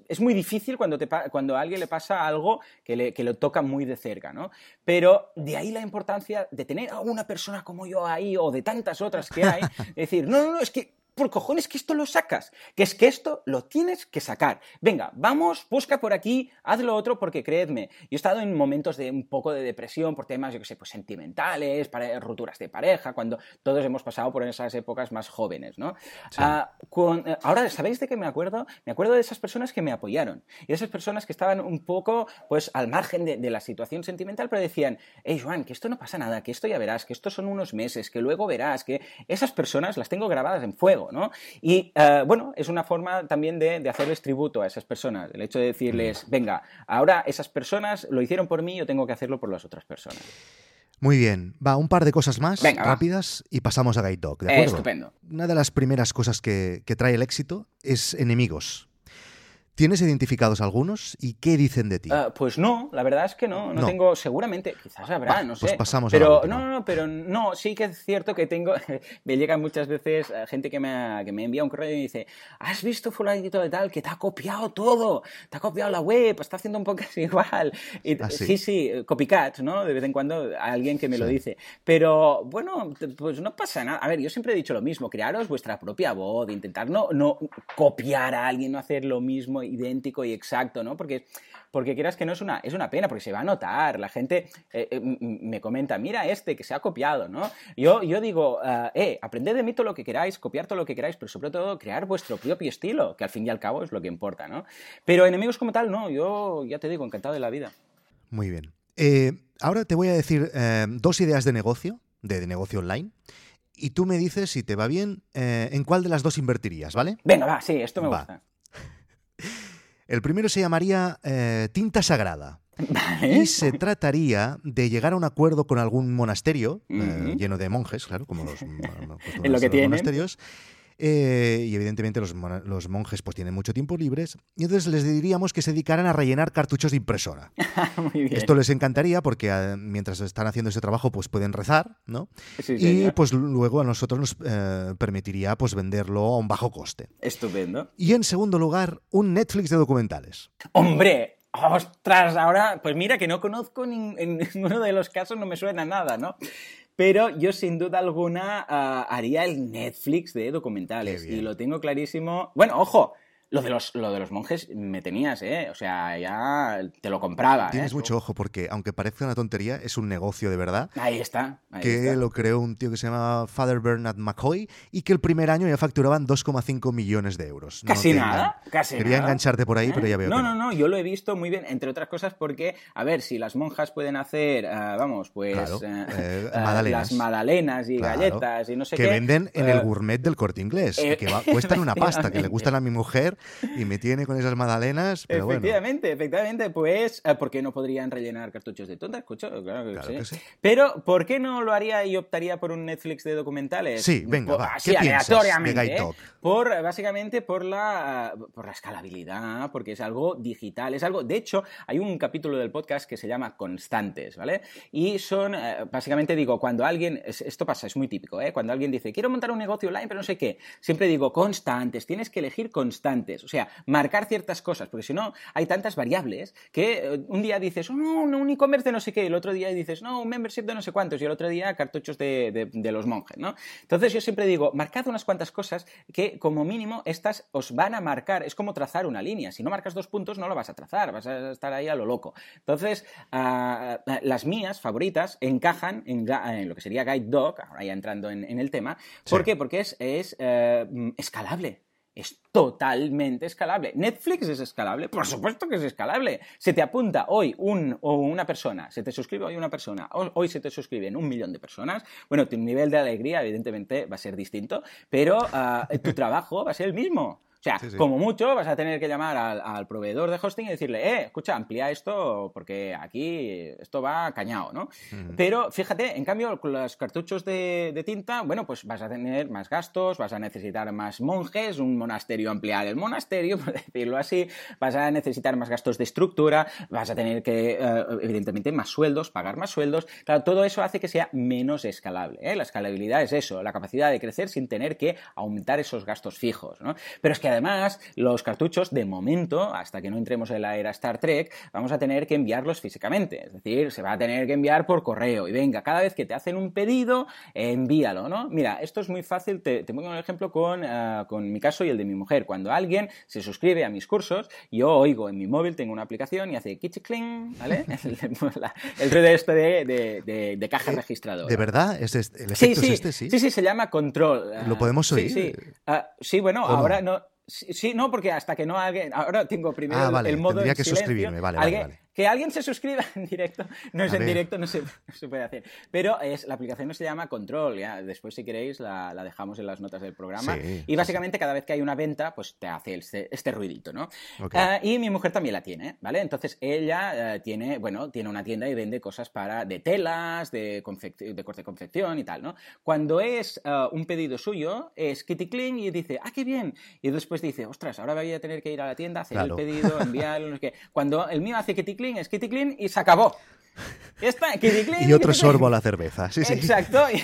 Speaker 3: es, muy difícil cuando, cuando a alguien le pasa algo que le, que lo toca muy de cerca, ¿no? Pero de ahí la importancia de tener a una persona como yo ahí o de tantas otras que hay, decir, no, no, no, es que por cojones que esto lo sacas, que es que esto lo tienes que sacar. Venga, vamos, busca por aquí, haz lo otro, porque creedme, yo he estado en momentos de un poco de depresión por temas, yo que sé, pues sentimentales, para, rupturas de pareja, cuando todos hemos pasado por esas épocas más jóvenes, ¿no? Ah, eh, ahora, ¿sabéis de qué me acuerdo? Me acuerdo de esas personas que me apoyaron y de esas personas que estaban un poco, pues, al margen de, de la situación sentimental, pero decían, hey, Joan, que esto no pasa nada, que esto ya verás, que esto son unos meses, que luego verás, que esas personas las tengo grabadas en fuego. Y eh, bueno, es una forma también de, hacerles tributo a esas personas, el hecho de decirles, mm. venga, ahora esas personas lo hicieron por mí, yo tengo que hacerlo por las otras personas.
Speaker 2: Muy bien, va, un par de cosas más rápidas y pasamos a Guide Dog, ¿de acuerdo?
Speaker 3: estupendo.
Speaker 2: Una de las primeras cosas que trae el éxito es enemigos. ¿Tienes identificados algunos y qué dicen de ti?
Speaker 3: Ah, pues no, la verdad es que no. No, tengo, seguramente, quizás habrá, no
Speaker 2: pues
Speaker 3: sé.
Speaker 2: pasamos
Speaker 3: pero no, no, pero no, sí que es cierto que tengo, me llega muchas veces eh, gente que me, que me envía un correo y dice, ¿has visto fulanito de tal que te ha copiado todo? Te ha copiado la web, está haciendo un poco igual.
Speaker 2: ¿Ah,
Speaker 3: sí? sí, copycat, ¿no? De vez en cuando alguien que me lo dice. Pero bueno, pues no pasa nada. A ver, yo siempre he dicho lo mismo, crearos vuestra propia voz, intentar no, no copiar a alguien, no hacer lo mismo idéntico y exacto, ¿no? Porque, porque quieras que no es una, es una pena, porque se va a notar. La gente eh, eh, me comenta, mira este que se ha copiado, ¿no? Yo, yo digo, eh, aprended de mí todo lo que queráis, copiar todo lo que queráis, pero sobre todo crear vuestro propio estilo, que al fin y al cabo es lo que importa, ¿no? Pero enemigos como tal, no, yo ya te digo, encantado de la vida.
Speaker 2: Muy bien. ahora te voy a decir dos ideas de negocio, de, negocio online y tú me dices si te va bien en cuál de las dos invertirías, ¿vale?
Speaker 3: Venga, va, sí, esto me gusta.
Speaker 2: El primero se llamaría eh, Tinta Sagrada. Y se trataría de llegar a un acuerdo con algún monasterio, eh, lleno de monjes, claro, como los,
Speaker 3: lo que
Speaker 2: monasterios. Eh, y evidentemente los, monjes pues tienen mucho tiempo libres. Y entonces les diríamos que se dedicaran a rellenar cartuchos de impresora. Esto les encantaría porque ah, mientras están haciendo ese trabajo pues pueden rezar, ¿no? y pues luego a nosotros nos eh, permitiría pues venderlo a un bajo coste.
Speaker 3: Estupendo.
Speaker 2: Y en segundo lugar, un Netflix de documentales.
Speaker 3: ¡Hombre! ¡Ostras! Ahora, pues mira que no conozco en ninguno de los casos, no me suena nada, ¿no? Pero yo sin duda alguna ah, haría el Netflix de documentales. Y lo tengo clarísimo. Bueno, ojo, Lo de, los, lo de los monjes me tenías, ¿eh? O sea, ya te lo compraba.
Speaker 2: Tienes
Speaker 3: ¿eh?
Speaker 2: mucho ojo porque, aunque parezca una tontería, es un negocio de verdad.
Speaker 3: Ahí está. Ahí
Speaker 2: que
Speaker 3: está.
Speaker 2: lo creó un tío que se llama Father Bernard McCoy y que el primer año ya facturaban 2,5 millones de euros.
Speaker 3: Casi nada, casi
Speaker 2: Quería
Speaker 3: nada.
Speaker 2: engancharte por ahí,
Speaker 3: ¿Eh?
Speaker 2: pero ya veo
Speaker 3: no,
Speaker 2: que
Speaker 3: no, no, yo lo he visto muy bien, entre otras cosas porque, a ver, si las monjas pueden hacer, ah, vamos, pues
Speaker 2: Claro,
Speaker 3: eh,
Speaker 2: eh, magdalenas.
Speaker 3: las magdalenas y
Speaker 2: Claro.
Speaker 3: galletas y no sé
Speaker 2: que
Speaker 3: qué.
Speaker 2: venden en
Speaker 3: eh,
Speaker 2: el gourmet del corte inglés,
Speaker 3: eh,
Speaker 2: y que va- cuestan una pasta, que le gustan a mi mujer y me tiene con esas magdalenas, pero bueno.
Speaker 3: efectivamente, efectivamente, pues, eh, ¿por qué no podrían rellenar cartuchos de tonta? Escucho, claro que,
Speaker 2: Claro
Speaker 3: sí.
Speaker 2: que sí.
Speaker 3: Pero, ¿por qué no lo haría y optaría por un Netflix de documentales?
Speaker 2: Sí, venga,
Speaker 3: Por-
Speaker 2: va.
Speaker 3: Así,
Speaker 2: ¿Qué piensas de
Speaker 3: aleatoriamente.
Speaker 2: Guide
Speaker 3: ¿eh? Por, básicamente, por la, por la escalabilidad, porque es algo digital, es algo... De hecho, hay un capítulo del podcast que se llama Constantes, ¿vale? Y son, eh, básicamente digo, cuando alguien... es- Esto pasa, es muy típico, ¿eh? Cuando alguien dice, quiero montar un negocio online, pero no sé qué, siempre digo, constantes, tienes que elegir constantes, o sea, marcar ciertas cosas, porque si no, hay tantas variables que eh, un día dices, oh, no, no, un e-commerce de no sé qué, el otro día dices, no, un membership de no sé cuántos, y el otro día cartuchos de, de- de los monjes, ¿no? Entonces yo siempre digo, marcad unas cuantas cosas que como mínimo estas os van a marcar, es como trazar una línea, si no marcas dos puntos no lo vas a trazar, vas a estar ahí a lo loco. Entonces, ah, ah, las mías favoritas encajan en, lo que sería Guide Dog, ahora ya entrando en, en el tema, ¿por
Speaker 2: Sí.
Speaker 3: qué? Porque es, es eh, escalable. Es totalmente escalable. ¿Netflix es escalable? Por supuesto que es escalable. Se te apunta hoy un, o una persona, se te suscribe hoy una persona, hoy se te suscriben un millón de personas. Bueno, tu nivel de alegría evidentemente va a ser distinto, pero ah, tu trabajo va a ser el mismo. O sea,
Speaker 2: Sí, sí.
Speaker 3: como mucho vas a tener que llamar al, al proveedor de hosting y decirle, eh, escucha, amplía esto porque aquí esto va cañado, ¿no? Pero fíjate, en cambio, con los cartuchos de, de tinta, bueno, pues vas a tener más gastos, vas a necesitar más monjes, un monasterio, ampliar el monasterio, por decirlo así, vas a necesitar más gastos de estructura, vas a tener que, eh, evidentemente, más sueldos, pagar más sueldos. Claro, todo eso hace que sea menos escalable. ¿eh? La escalabilidad es eso, la capacidad de crecer sin tener que aumentar esos gastos fijos, ¿no? Pero es que además, los cartuchos, de momento, hasta que no entremos en la era Star Trek, vamos a tener que enviarlos físicamente. Es decir, se va a tener que enviar por correo. Y venga, cada vez que te hacen un pedido, eh, envíalo, ¿no? Mira, esto es muy fácil. Te, te pongo un ejemplo con, ah, con mi caso y el de mi mujer. Cuando alguien se suscribe a mis cursos, yo oigo en mi móvil, tengo una aplicación y hace kichicling, ¿vale? El, ruido este de, de, de- de caja registradora.
Speaker 2: ¿De verdad? ¿Es este- el
Speaker 3: Sí,
Speaker 2: efecto
Speaker 3: sí,
Speaker 2: es este? Sí.
Speaker 3: sí, sí, se llama control.
Speaker 2: ¿Lo
Speaker 3: Ah,
Speaker 2: podemos
Speaker 3: sí,
Speaker 2: oír?
Speaker 3: Sí, Ah, sí bueno, ahora no. Sí, sí, no, porque hasta que no alguien. Ahora tengo primero
Speaker 2: Ah, vale,
Speaker 3: el modo
Speaker 2: tendría
Speaker 3: en
Speaker 2: que
Speaker 3: silencio.
Speaker 2: suscribirme, vale, vale, vale.
Speaker 3: Que alguien se suscriba en directo, no es en directo, no se, no se puede hacer. Pero es, la aplicación no se llama Control, ya. Después, si queréis, la, la dejamos en las notas del programa.
Speaker 2: Sí,
Speaker 3: y básicamente, cada vez que hay una venta, pues te hace este, este ruidito, ¿no?
Speaker 2: Ok.
Speaker 3: Ah, y mi mujer también la tiene, ¿vale? Entonces ella eh, tiene, bueno, tiene una tienda y vende cosas para de telas, de, de corte de confección y tal, ¿no? Cuando es ah, un pedido suyo, es Kitty Clean y dice, ah, qué bien. Y después dice, ostras, ahora voy a tener que ir a la tienda, hacer
Speaker 2: Claro.
Speaker 3: el pedido, enviarlo, no sé qué. Cuando el mío hace Kitty Clean, es Kitty Clean y se acabó. Ya está.
Speaker 2: Y otro sorbo a la cerveza. Sí, sí.
Speaker 3: Exacto, y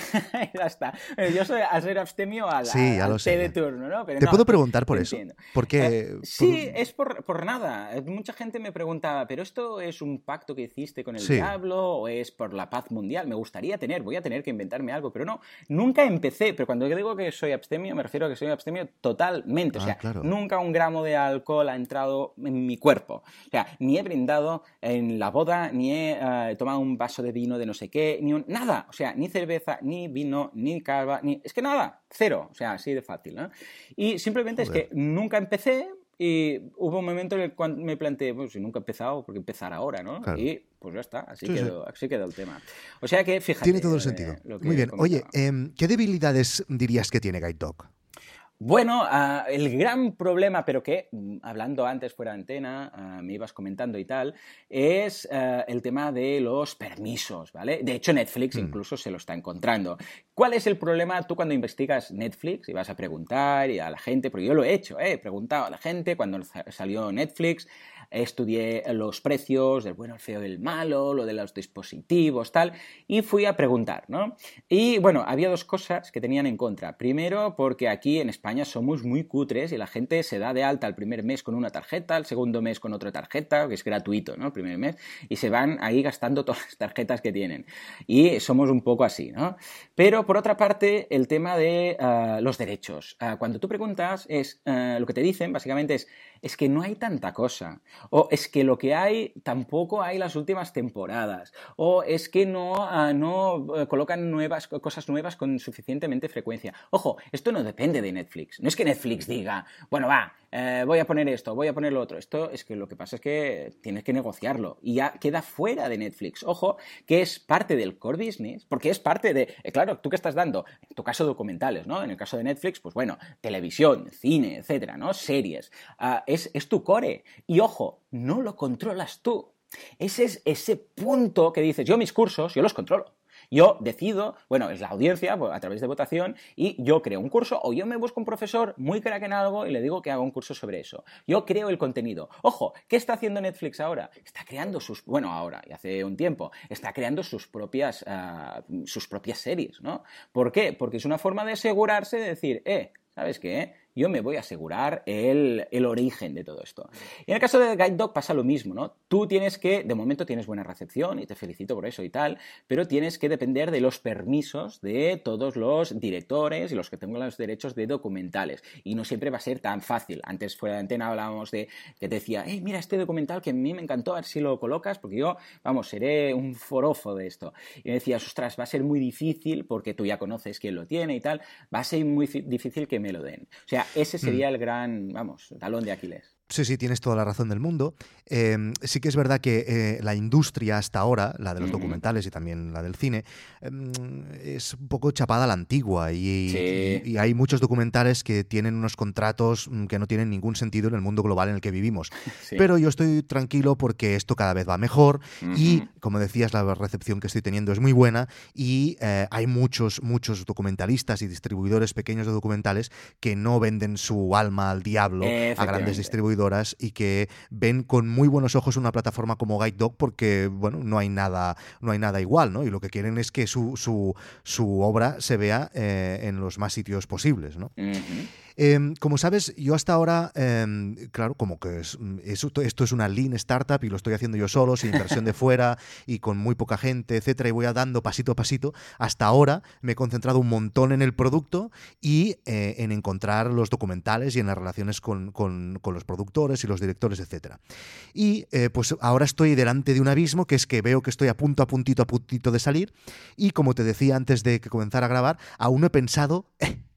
Speaker 3: ya está. Eh, Yo soy al ser abstemio al,
Speaker 2: Sí, ya
Speaker 3: al té de turno, ¿no? Pero
Speaker 2: ¿Te
Speaker 3: no,
Speaker 2: puedo preguntar por eso? Porque
Speaker 3: Eh, sí, es por, por nada. Mucha gente me pregunta, ¿pero esto es un pacto que hiciste con el
Speaker 2: Sí.
Speaker 3: diablo o es por la paz mundial? Me gustaría tener, voy a tener que inventarme algo, pero no, nunca empecé. Pero cuando digo que soy abstemio, me refiero a que soy abstemio totalmente. O
Speaker 2: Ah,
Speaker 3: sea,
Speaker 2: claro.
Speaker 3: nunca un gramo de alcohol ha entrado en mi cuerpo. O sea, ni he brindado en la boda, ni he eh, tomado un vaso de vino de no sé qué, ni un, nada. O sea, ni cerveza, ni vino, ni cava, ni... Es que nada, cero. O sea, así de fácil, ¿no? Y simplemente es
Speaker 2: Joder.
Speaker 3: que nunca empecé y hubo un momento en el cual me planteé, pues si nunca he empezado, ¿por qué empezar ahora, no?
Speaker 2: Claro.
Speaker 3: Y pues ya está, así,
Speaker 2: Sí, sí.
Speaker 3: quedó, así quedó el tema. O sea que, fíjate.
Speaker 2: tiene todo el
Speaker 3: eh,
Speaker 2: sentido.
Speaker 3: que
Speaker 2: Muy bien. Oye, em, ¿qué debilidades dirías que tiene Guide Dog?
Speaker 3: Bueno, ah, el gran problema, pero que mm, hablando antes fuera de antena, ah, me ibas comentando y tal, es ah, el tema de los permisos, ¿vale? De hecho, Netflix
Speaker 2: Mm.
Speaker 3: incluso se lo está encontrando. ¿Cuál es el problema tú cuando investigas Netflix y vas a preguntar y a la gente? Porque yo lo he hecho, ¿eh? he preguntado a la gente cuando sa- salió Netflix. Estudié los precios del bueno, el feo y el malo, lo de los dispositivos, tal, y fui a preguntar, ¿no? Y bueno, había dos cosas que tenían en contra. Primero, porque aquí en España somos muy cutres y la gente se da de alta el primer mes con una tarjeta, el segundo mes con otra tarjeta, que es gratuito, ¿no? El primer mes, y se van ahí gastando todas las tarjetas que tienen. Y somos un poco así, ¿no? Pero por otra parte, el tema de ah, los derechos. Ah, cuando tú preguntas, es ah, lo que te dicen básicamente es es que no hay tanta cosa, o es que lo que hay tampoco hay las últimas temporadas, o es que no, ah, no eh, colocan nuevas, cosas nuevas con suficientemente frecuencia. Ojo, esto no depende de Netflix, no es que Netflix diga, bueno, va, eh, voy a poner esto, voy a poner lo otro. Esto es que lo que pasa es que tienes que negociarlo y ya queda fuera de Netflix. Ojo, que es parte del core business, porque es parte de, eh, claro, tú que estás dando, en tu caso documentales, ¿no? En el caso de Netflix, pues bueno, televisión, cine, etcétera, ¿no? Series. Ah, es, es tu core. Y ojo, no lo controlas tú. Ese es ese punto que dices, yo mis cursos, yo los controlo. Yo decido, bueno, es la audiencia pues, a través de votación y yo creo un curso o yo me busco un profesor muy crack en algo y le digo que haga un curso sobre eso. Yo creo el contenido. Ojo, ¿qué está haciendo Netflix ahora? Está creando sus, bueno, ahora y hace un tiempo, está creando sus propias, ah, sus propias series, ¿no? ¿Por qué? Porque es una forma de asegurarse de decir, eh, ¿sabes qué? Yo me voy a asegurar el, origen de todo esto. Y en el caso de Guide Dog pasa lo mismo, ¿no? Tú tienes que, de momento tienes buena recepción y te felicito por eso y tal, pero tienes que depender de los permisos de todos los directores y los que tengan los derechos de documentales. Y no siempre va a ser tan fácil. Antes fuera de antena hablábamos de que te decía, hey, mira este documental que a mí me encantó, a ver si lo colocas, porque yo, vamos, seré un forofo de esto. Y me decías, ostras, va a ser muy difícil porque tú ya conoces quién lo tiene y tal, va a ser muy difícil que me lo den. O sea, ese sería mm. el gran, vamos, talón de Aquiles.
Speaker 2: Sí, sí, tienes toda la razón del mundo. Em, sí que es verdad que eh, la industria hasta ahora, la de los documentales y también la del cine, em, es un poco chapada a la antigua y, hay muchos documentales que tienen unos contratos mm, que no tienen ningún sentido en el mundo global en el que vivimos. Pero yo estoy tranquilo porque esto cada vez va mejor y, como decías, la recepción que estoy teniendo es muy buena y eh, hay muchos, muchos documentalistas y distribuidores pequeños de documentales que no venden su alma al diablo a grandes distribuidores y que ven con muy buenos ojos una plataforma como Guide Dog porque, bueno, no hay nada, no hay nada igual, ¿no? Y lo que quieren es que su, su, su obra se vea eh, en los más sitios posibles, ¿no? Em, como sabes, yo hasta ahora, em, claro, como que es, esto, es una lean startup y lo estoy haciendo yo solo, sin inversión de fuera y con muy poca gente, etcétera, y voy dando pasito a pasito. Hasta ahora me he concentrado un montón en el producto y eh, en encontrar los documentales y en las relaciones con, con, los productores y los directores, etcétera. Y eh, pues ahora estoy delante de un abismo que es que veo que estoy a punto, a puntito, a puntito de salir y como te decía antes de que comenzara a grabar, aún no he pensado...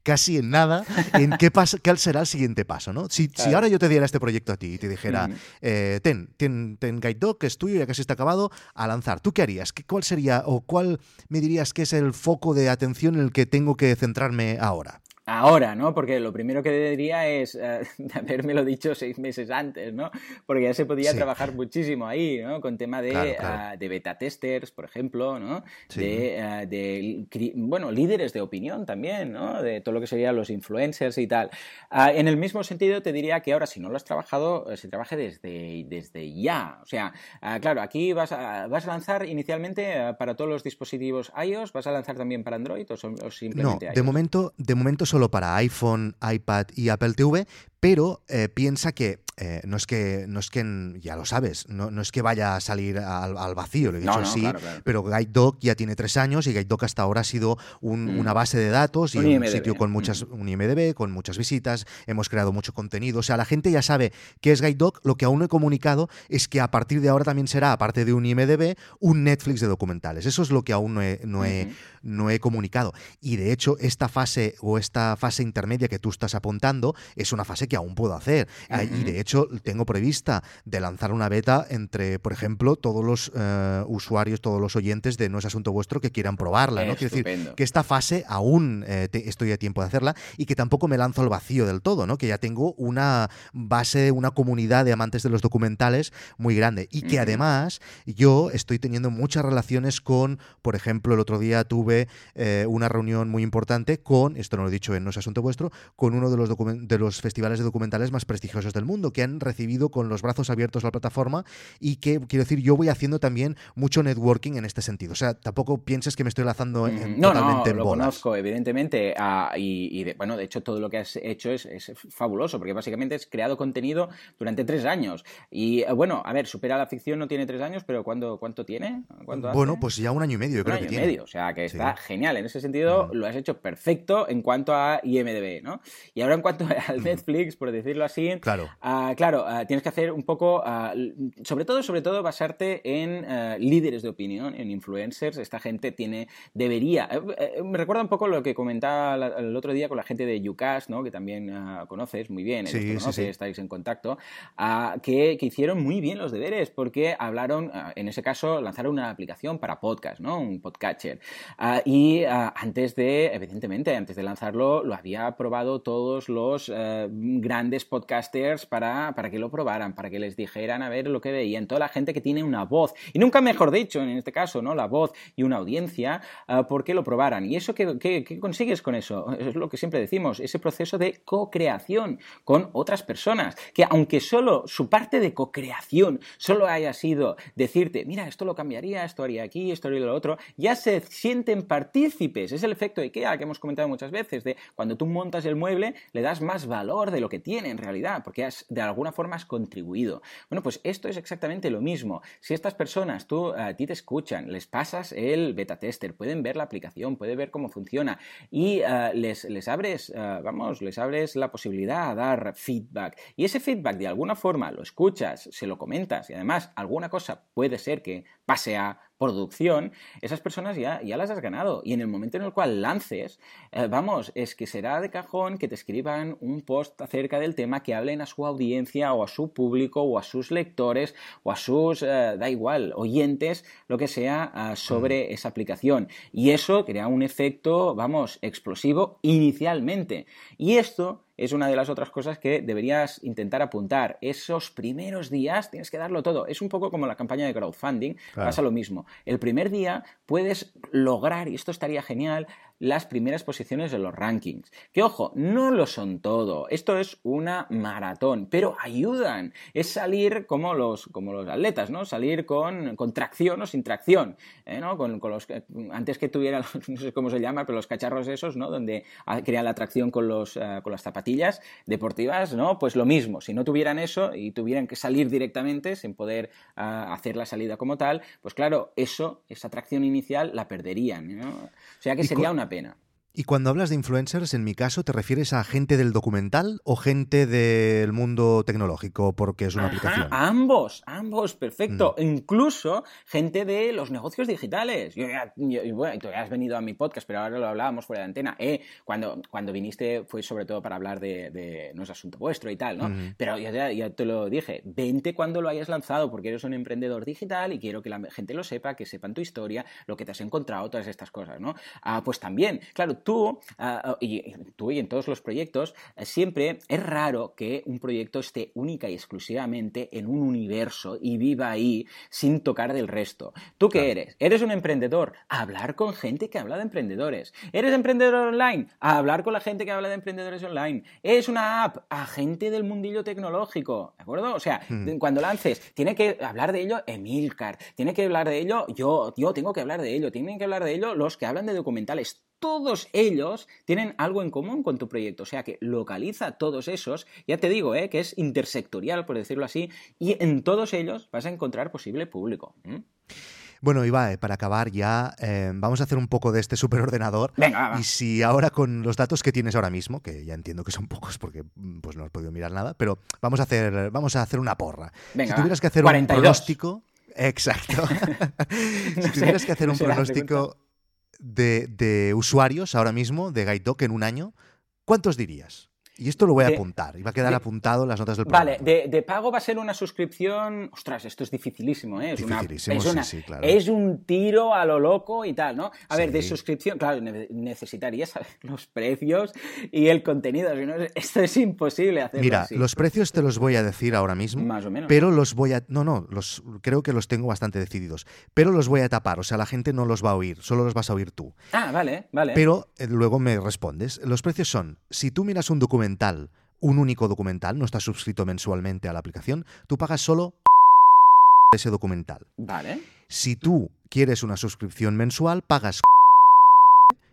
Speaker 2: Casi en nada en qué, pasa, qué será el siguiente paso, ¿no? Si, si, ahora yo te diera este proyecto a ti y te dijera, eh, ten, ten, ten Guide Dog, que es tuyo, ya casi está acabado, a lanzar, ¿tú qué harías? ¿Cuál sería o cuál me dirías que es el foco de atención en el que tengo que centrarme ahora?
Speaker 3: Ahora, ¿no? Porque lo primero que diría es uh, lo dicho seis meses antes, ¿no? Porque ya se podía trabajar muchísimo ahí, ¿no? Con tema de, ah, de beta testers, por ejemplo, ¿no? De, ah, de, bueno, líderes de opinión también, ¿no? De todo lo que serían los influencers y tal. en el mismo sentido, te diría que ahora, si no lo has trabajado, eh, se trabaje desde, desde ya. O sea, claro, aquí vas a, vas a lanzar inicialmente para todos los dispositivos iOS, ¿vas a lanzar también para Android o, simplemente
Speaker 2: no, De momento, de momento solo para iPhone, iPad y Apple TV, pero eh, piensa que eh, no es que, no es que ya lo sabes, no, no es que vaya a salir al, vacío, lo he dicho así, pero Guide Dog ya tiene tres años y Guide Dog hasta ahora ha sido mm. una base de datos y un, sitio con muchas, mm. un IMDB, con muchas visitas, hemos creado mucho contenido, o sea, la gente ya sabe qué es Guide Dog, lo que aún no he comunicado es que a partir de ahora también será, aparte de un IMDB, un Netflix de documentales, eso es lo que aún no he, no he, no he comunicado, y de hecho esta fase o esta fase intermedia que tú estás apuntando es una fase que aún puedo hacer, y de hecho tengo prevista de lanzar una beta entre, por ejemplo, todos los eh, usuarios, todos los oyentes de No es Asunto Vuestro que quieran probarla. ¿no? Quiero decir que esta fase aún eh, estoy a tiempo de hacerla y que tampoco me lanzo al vacío del todo, ¿no? que ya tengo una base, una comunidad de amantes de los documentales muy grande y que además yo estoy teniendo muchas relaciones con, por ejemplo, el otro día tuve eh, una reunión muy importante con, esto no lo he dicho en No es Asunto Vuestro, con uno de los, de los festivales de documentales más prestigiosos del mundo, que han recibido con los brazos abiertos la plataforma y que, quiero decir, yo voy haciendo también mucho networking en este sentido. O sea, tampoco pienses que me estoy lanzando en,
Speaker 3: no,
Speaker 2: totalmente
Speaker 3: no, lo conozco, evidentemente. Ah, y, bueno, de hecho, todo lo que has hecho es, fabuloso, porque básicamente has creado contenido durante tres años. Y eh, bueno, a ver, supera la ficción, no tiene tres años, pero ¿cuánto, cuánto tiene?
Speaker 2: bueno, pues ya un año y medio, yo creo
Speaker 3: que
Speaker 2: tiene.
Speaker 3: medio, o sea, que está genial. En ese sentido, lo has hecho perfecto en cuanto a IMDB, ¿no? Y ahora en cuanto al Netflix, por decirlo así,
Speaker 2: claro,
Speaker 3: ah, claro ah, tienes que hacer un poco, ah, sobre todo, sobre todo, basarte en líderes de opinión, en influencers. Esta gente tiene, debería, eh, eh, me recuerda un poco lo que comentaba el otro día con la gente de UCAS, ¿no? Que también conoces muy bien,
Speaker 2: sí,
Speaker 3: sí, estáis en contacto, que, que, hicieron muy bien los deberes porque hablaron, en ese caso, lanzaron una aplicación para podcast, ¿no? Un podcatcher. y antes de, evidentemente, antes de lanzarlo, lo había probado todos los eh, grandes podcasters para, para que lo probaran, para que les dijeran a ver lo que veían. Toda la gente que tiene una voz, y nunca mejor dicho, en este caso, ¿no? La voz y una audiencia, uh, porque lo probaran. ¿Y eso qué, qué, consigues con eso? Es lo que siempre decimos, ese proceso de co-creación con otras personas, que aunque solo su parte de co-creación solo haya sido decirte, mira, esto lo cambiaría, esto haría aquí, esto haría lo otro, ya se sienten partícipes. Es el efecto IKEA que hemos comentado muchas veces, de cuando tú montas el mueble, le das más valor de lo que tiene en realidad, porque de alguna forma has contribuido. Bueno, pues esto es exactamente lo mismo. Si estas personas, tú, a ti te escuchan, les pasas el beta tester, pueden ver la aplicación, pueden ver cómo funciona y uh, les, les, abres, uh, vamos, les abres la posibilidad a dar feedback. Y ese feedback de alguna forma lo escuchas, se lo comentas y además alguna cosa puede ser que pase a producción, esas personas ya, ya las has ganado. Y en el momento en el cual lances, eh, vamos, es que será de cajón que te escriban un post acerca del tema, que hablen a su audiencia o a su público o a sus lectores o a sus, eh, da igual, oyentes, lo que sea, ah, sobre mm. esa aplicación. Y eso crea un efecto, vamos, explosivo inicialmente. Y esto es una de las otras cosas que deberías intentar apuntar. Esos primeros días tienes que darlo todo. Es un poco como la campaña de crowdfunding, pasa lo mismo. El primer día puedes lograr, y esto estaría genial, las primeras posiciones de los rankings. Que ojo, no lo son todo. Esto es una maratón, pero ayudan. Es salir como los, como los atletas, ¿no? Salir con, con tracción o sin tracción. ¿eh? ¿no? Con, los, antes que tuvieran, no sé cómo se llama, pero los cacharros esos, ¿no? Donde crean la tracción con, los, eh, con las zapatillas deportivas, ¿no? Pues lo mismo. Si no tuvieran eso y tuvieran que salir directamente sin poder eh, hacer la salida como tal, pues claro, eso, esa tracción inicial la perderían. ¿no? O sea que sería una pena.
Speaker 2: Y cuando hablas de influencers, en mi caso, ¿te refieres a gente del documental o gente del mundo tecnológico porque es una aplicación?
Speaker 3: Ambos, ambos, perfecto. Mm. Incluso gente de los negocios digitales. Yo, bueno, tú ya has venido a mi podcast, pero ahora lo hablábamos fuera de antena. Eh, cuando, cuando viniste fue sobre todo para hablar de, no es asunto vuestro y tal, ¿no? Pero yo ya, te lo dije, vente cuando lo hayas lanzado porque eres un emprendedor digital y quiero que la gente lo sepa, que sepan tu historia, lo que te has encontrado, todas estas cosas, ¿no? Ah, pues también, claro, tú, ah, ah, y, tú y en todos los proyectos, eh, siempre es raro que un proyecto esté única y exclusivamente en un universo y viva ahí sin tocar del resto. ¿Tú qué eres? ¿Eres un emprendedor? hablar con gente que habla de emprendedores. ¿Eres emprendedor online? hablar con la gente que habla de emprendedores online. ¿Es una app? A gente del mundillo tecnológico. ¿De acuerdo? O sea, hmm. cuando lances, tiene que hablar de ello Emilcar, tiene que hablar de ello yo, yo tengo que hablar de ello, tienen que hablar de ello los que hablan de documentales todos ellos tienen algo en común con tu proyecto. O sea que localiza todos esos, ya te digo, ¿eh? que es intersectorial, por decirlo así, y en todos ellos vas a encontrar posible público.
Speaker 2: Bueno, Iba, para acabar ya, eh, vamos a hacer un poco de este superordenador.
Speaker 3: Venga,
Speaker 2: Y si ahora con los datos que tienes ahora mismo, que ya entiendo que son pocos porque mm, pues no has podido mirar nada, pero vamos a hacer, vamos a hacer una porra.
Speaker 3: Venga,
Speaker 2: si tuvieras que hacer un pronóstico. Exacto. si tuvieras que hacer un pronóstico de, usuarios ahora mismo de GuideDoc en un año, ¿cuántos dirías? Y esto lo voy a apuntar, y va a quedar apuntado en las notas del programa.
Speaker 3: Vale, de, pago va a ser una suscripción. Ostras, esto es dificilísimo, ¿eh? Es,
Speaker 2: dificilísimo, sí, claro.
Speaker 3: es un tiro a lo loco y tal, ¿no? A ver, de suscripción, claro, necesitaría saber los precios y el contenido. esto es imposible hacerlo.
Speaker 2: Mira, los precios te los voy a decir ahora mismo.
Speaker 3: Más o menos.
Speaker 2: Pero los voy a. No, no, los, creo que los tengo bastante decididos. Pero los voy a tapar, o sea, la gente no los va a oír, solo los vas a oír tú.
Speaker 3: Ah, vale, vale.
Speaker 2: Pero eh, luego me respondes. Los precios son: si tú miras un documento un único documental, no estás suscrito mensualmente a la aplicación, tú pagas solo ese documental.
Speaker 3: Vale.
Speaker 2: Si tú quieres una suscripción mensual, pagas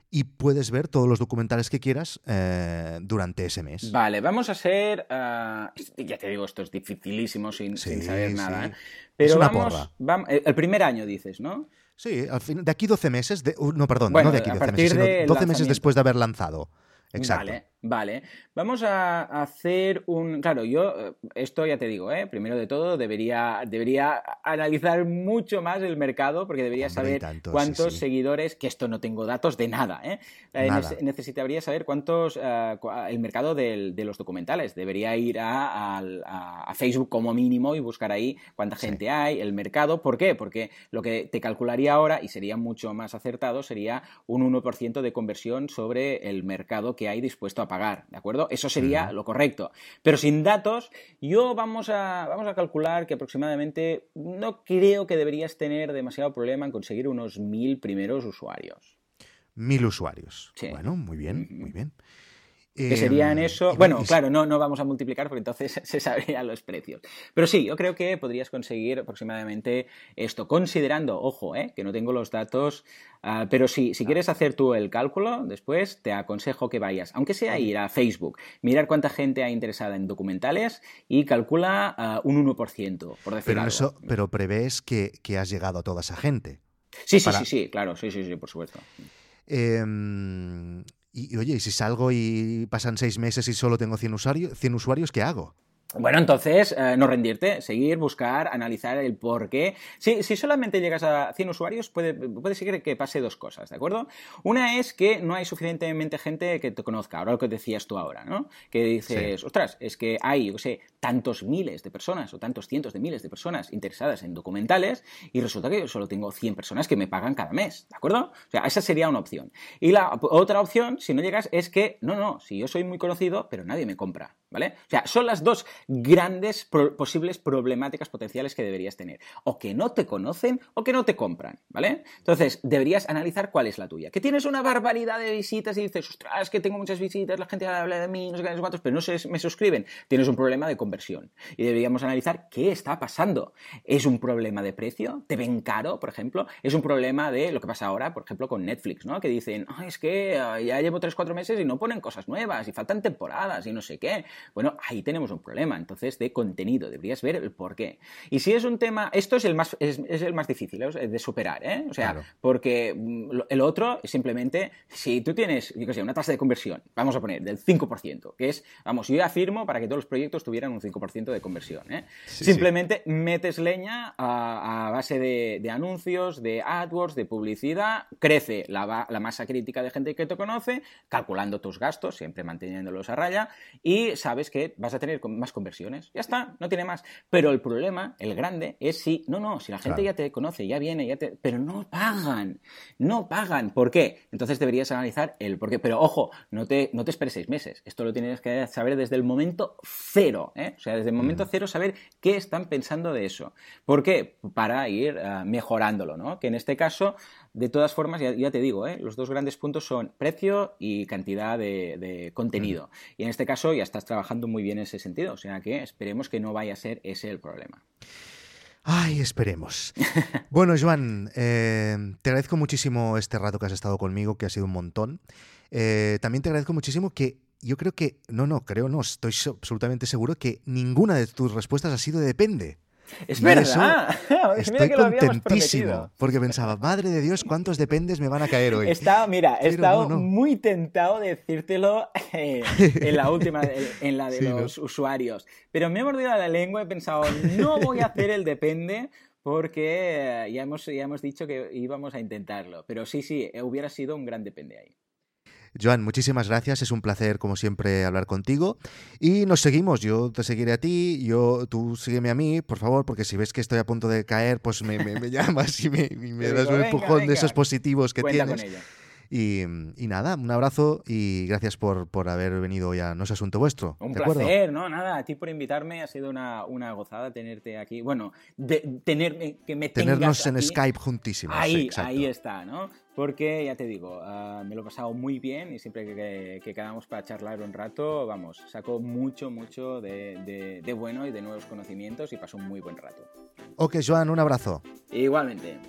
Speaker 2: y puedes ver todos los documentales que quieras eh, durante ese mes.
Speaker 3: Vale, vamos a ser. uh, ya te digo, esto es dificilísimo sin,
Speaker 2: Sí,
Speaker 3: sin saber
Speaker 2: sí.
Speaker 3: nada. ¿eh? Pero
Speaker 2: Es una
Speaker 3: vamos, el primer año dices, ¿no?
Speaker 2: Sí, al fin, de aquí 12 meses, de, uh, no, perdón,
Speaker 3: Bueno,
Speaker 2: no de aquí
Speaker 3: a
Speaker 2: 12
Speaker 3: partir
Speaker 2: meses, sino
Speaker 3: del
Speaker 2: 12 meses después de haber lanzado. Exacto.
Speaker 3: Vale, vale. Vamos a hacer un. Claro, yo, eh, esto ya te digo, ¿eh? primero de todo, debería, debería analizar mucho más el mercado, porque debería
Speaker 2: Hombre,
Speaker 3: saber
Speaker 2: tanto,
Speaker 3: cuántos
Speaker 2: sí.
Speaker 3: seguidores, que esto no tengo datos de nada, ¿eh? Eh,
Speaker 2: Nada.
Speaker 3: necesitaría saber cuántos. eh, el mercado del- de los documentales. Debería ir a, a- a Facebook como mínimo y buscar ahí cuánta
Speaker 2: Sí.
Speaker 3: gente hay, el mercado. ¿Por qué? Porque lo que te calcularía ahora, y sería mucho más acertado, sería un 1% de conversión sobre el mercado que hay dispuesto a pagar, ¿de acuerdo? Eso sería lo correcto. Pero sin datos, yo vamos a, vamos a calcular que aproximadamente no creo que deberías tener demasiado problema en conseguir unos mil primeros usuarios.
Speaker 2: Mil usuarios.
Speaker 3: Sí.
Speaker 2: Bueno, muy bien, muy bien.
Speaker 3: Que
Speaker 2: Em,
Speaker 3: serían eso.
Speaker 2: y-
Speaker 3: Bueno,
Speaker 2: y-
Speaker 3: claro, no, no vamos a multiplicar porque entonces se sabrían los precios. Pero sí, yo creo que podrías conseguir aproximadamente esto, considerando, ojo, eh, que no tengo los datos, ah, pero sí, si quieres hacer tú el cálculo, después te aconsejo que vayas, aunque sea ir a Facebook, mirar cuánta gente hay interesada en documentales y calcula ah, un 1%, por decir
Speaker 2: Pero,
Speaker 3: algo.
Speaker 2: eso, pero prevés que, que has llegado a toda esa gente.
Speaker 3: Sí, sí,
Speaker 2: para-
Speaker 3: sí, sí, claro, sí, sí, sí, por supuesto.
Speaker 2: Em, y, oye, y si salgo y pasan seis meses y solo tengo 100, usuario- 100 usuarios, ¿qué hago?
Speaker 3: Bueno, entonces, eh, no rendirte, seguir, buscar, analizar el por qué. Si, si solamente llegas a 100 usuarios, puede, puede ser que pase dos cosas, ¿de acuerdo? Una es que no hay suficientemente gente que te conozca, ahora lo que decías tú ahora, ¿no? Que dices, ostras, es que hay, yo qué sé, tantos miles de personas o tantos cientos de miles de personas interesadas en documentales y resulta que yo solo tengo 100 personas que me pagan cada mes, ¿de acuerdo? O sea, esa sería una opción. Y la otra opción, si no llegas, es que, no, no, si yo soy muy conocido, pero nadie me compra, ¿vale? O sea, son las dos grandes posibles problemáticas potenciales que deberías tener. O que no te conocen o que no te compran, ¿vale? Entonces, deberías analizar cuál es la tuya. Que tienes una barbaridad de visitas y dices, ostras, que tengo muchas visitas, la gente habla de mí, no sé qué, cuántos, pero no se, me suscriben. Tienes un problema de conversión. Y deberíamos analizar qué está pasando. ¿Es un problema de precio? ¿Te ven caro, por ejemplo? ¿Es un problema de lo que pasa ahora, por ejemplo, con Netflix, ¿no? Que dicen, "Ay, es que ya llevo 3-4 meses y no ponen cosas nuevas y faltan temporadas y no sé qué. Bueno, ahí tenemos un problema. Entonces, de contenido, deberías ver el por qué. Y si es un tema, esto es el más, es, es el más difícil ¿eh? de superar, ¿eh? O sea,
Speaker 2: Claro.
Speaker 3: porque mm, el otro simplemente, si tú tienes, yo qué sé, una tasa de conversión, vamos a poner, del 5%, que es, vamos, yo afirmo para que todos los proyectos tuvieran un 5% de conversión, ¿eh?
Speaker 2: Sí,
Speaker 3: Simplemente metes leña a, a base de, de anuncios, de AdWords, de publicidad, crece la, la masa crítica de gente que te conoce, calculando tus gastos, siempre manteniéndolos a raya, y sabes que vas a tener más conversiones. Ya está, no tiene más. Pero el problema, el grande, es si, no, no, si la gente
Speaker 2: Claro.
Speaker 3: ya te conoce, ya viene, ya te, pero no pagan, no pagan. ¿Por qué? Entonces deberías analizar el por qué. Pero ojo, no te, no te esperes seis meses. Esto lo tienes que saber desde el momento cero, ¿eh? O sea, desde el momento cero saber qué están pensando de eso. ¿Por qué? Para ir ah, mejorándolo, ¿no? Que en este caso, de todas formas, ya, ya te digo, ¿eh? los dos grandes puntos son precio y cantidad de, de contenido. Y en este caso ya estás trabajando muy bien en ese sentido. O sea que esperemos que no vaya a ser ese el problema.
Speaker 2: Ay, esperemos. Bueno, Joan, eh, te agradezco muchísimo este rato que has estado conmigo, que ha sido un montón. Eh, también te agradezco muchísimo que yo creo que, no, no, creo no, estoy so- absolutamente seguro que ninguna de tus respuestas ha sido de depende.
Speaker 3: Es
Speaker 2: Y
Speaker 3: verdad. Mira
Speaker 2: Estoy
Speaker 3: que lo habíamos
Speaker 2: contentísimo, porque pensaba, madre de Dios, cuántos dependes me van a caer hoy.
Speaker 3: Está, mira, he estado
Speaker 2: no, no.
Speaker 3: muy tentado de decírtelo eh, en la última, en la de
Speaker 2: Sí, ¿no?
Speaker 3: los usuarios. Pero me he mordido la lengua y he pensado, no voy a hacer el depende porque eh, ya hemos, ya hemos dicho que íbamos a intentarlo. Pero sí, sí, eh, hubiera sido un gran depende ahí.
Speaker 2: Joan, muchísimas gracias. Es un placer, como siempre, hablar contigo. Y nos seguimos. Yo te seguiré a ti, yo, tú sígueme a mí, por favor, porque si ves que estoy a punto de caer, pues me, me- me llamas y me, y me das
Speaker 3: digo,
Speaker 2: un
Speaker 3: "Venga,
Speaker 2: empujón
Speaker 3: venga".
Speaker 2: de esos positivos que
Speaker 3: Cuenta
Speaker 2: tienes.
Speaker 3: con ello.
Speaker 2: Y, y nada, un abrazo y gracias por, por haber venido ya. No es asunto vuestro.
Speaker 3: Un
Speaker 2: ¿de acuerdo?
Speaker 3: placer, ¿no? Nada, a ti por invitarme, ha sido una, una gozada tenerte aquí. Bueno, de, tenerme, que me
Speaker 2: Tenernos
Speaker 3: tengas
Speaker 2: en
Speaker 3: aquí.
Speaker 2: Skype juntísimos.
Speaker 3: Ahí,
Speaker 2: exacto.
Speaker 3: ahí está, ¿no? Porque ya te digo, ah, me lo he pasado muy bien y siempre que, que, quedamos para charlar un rato, vamos, saco mucho, mucho de, de bueno y de nuevos conocimientos y paso un muy buen rato.
Speaker 2: Ok, Joan, un abrazo.
Speaker 3: Igualmente.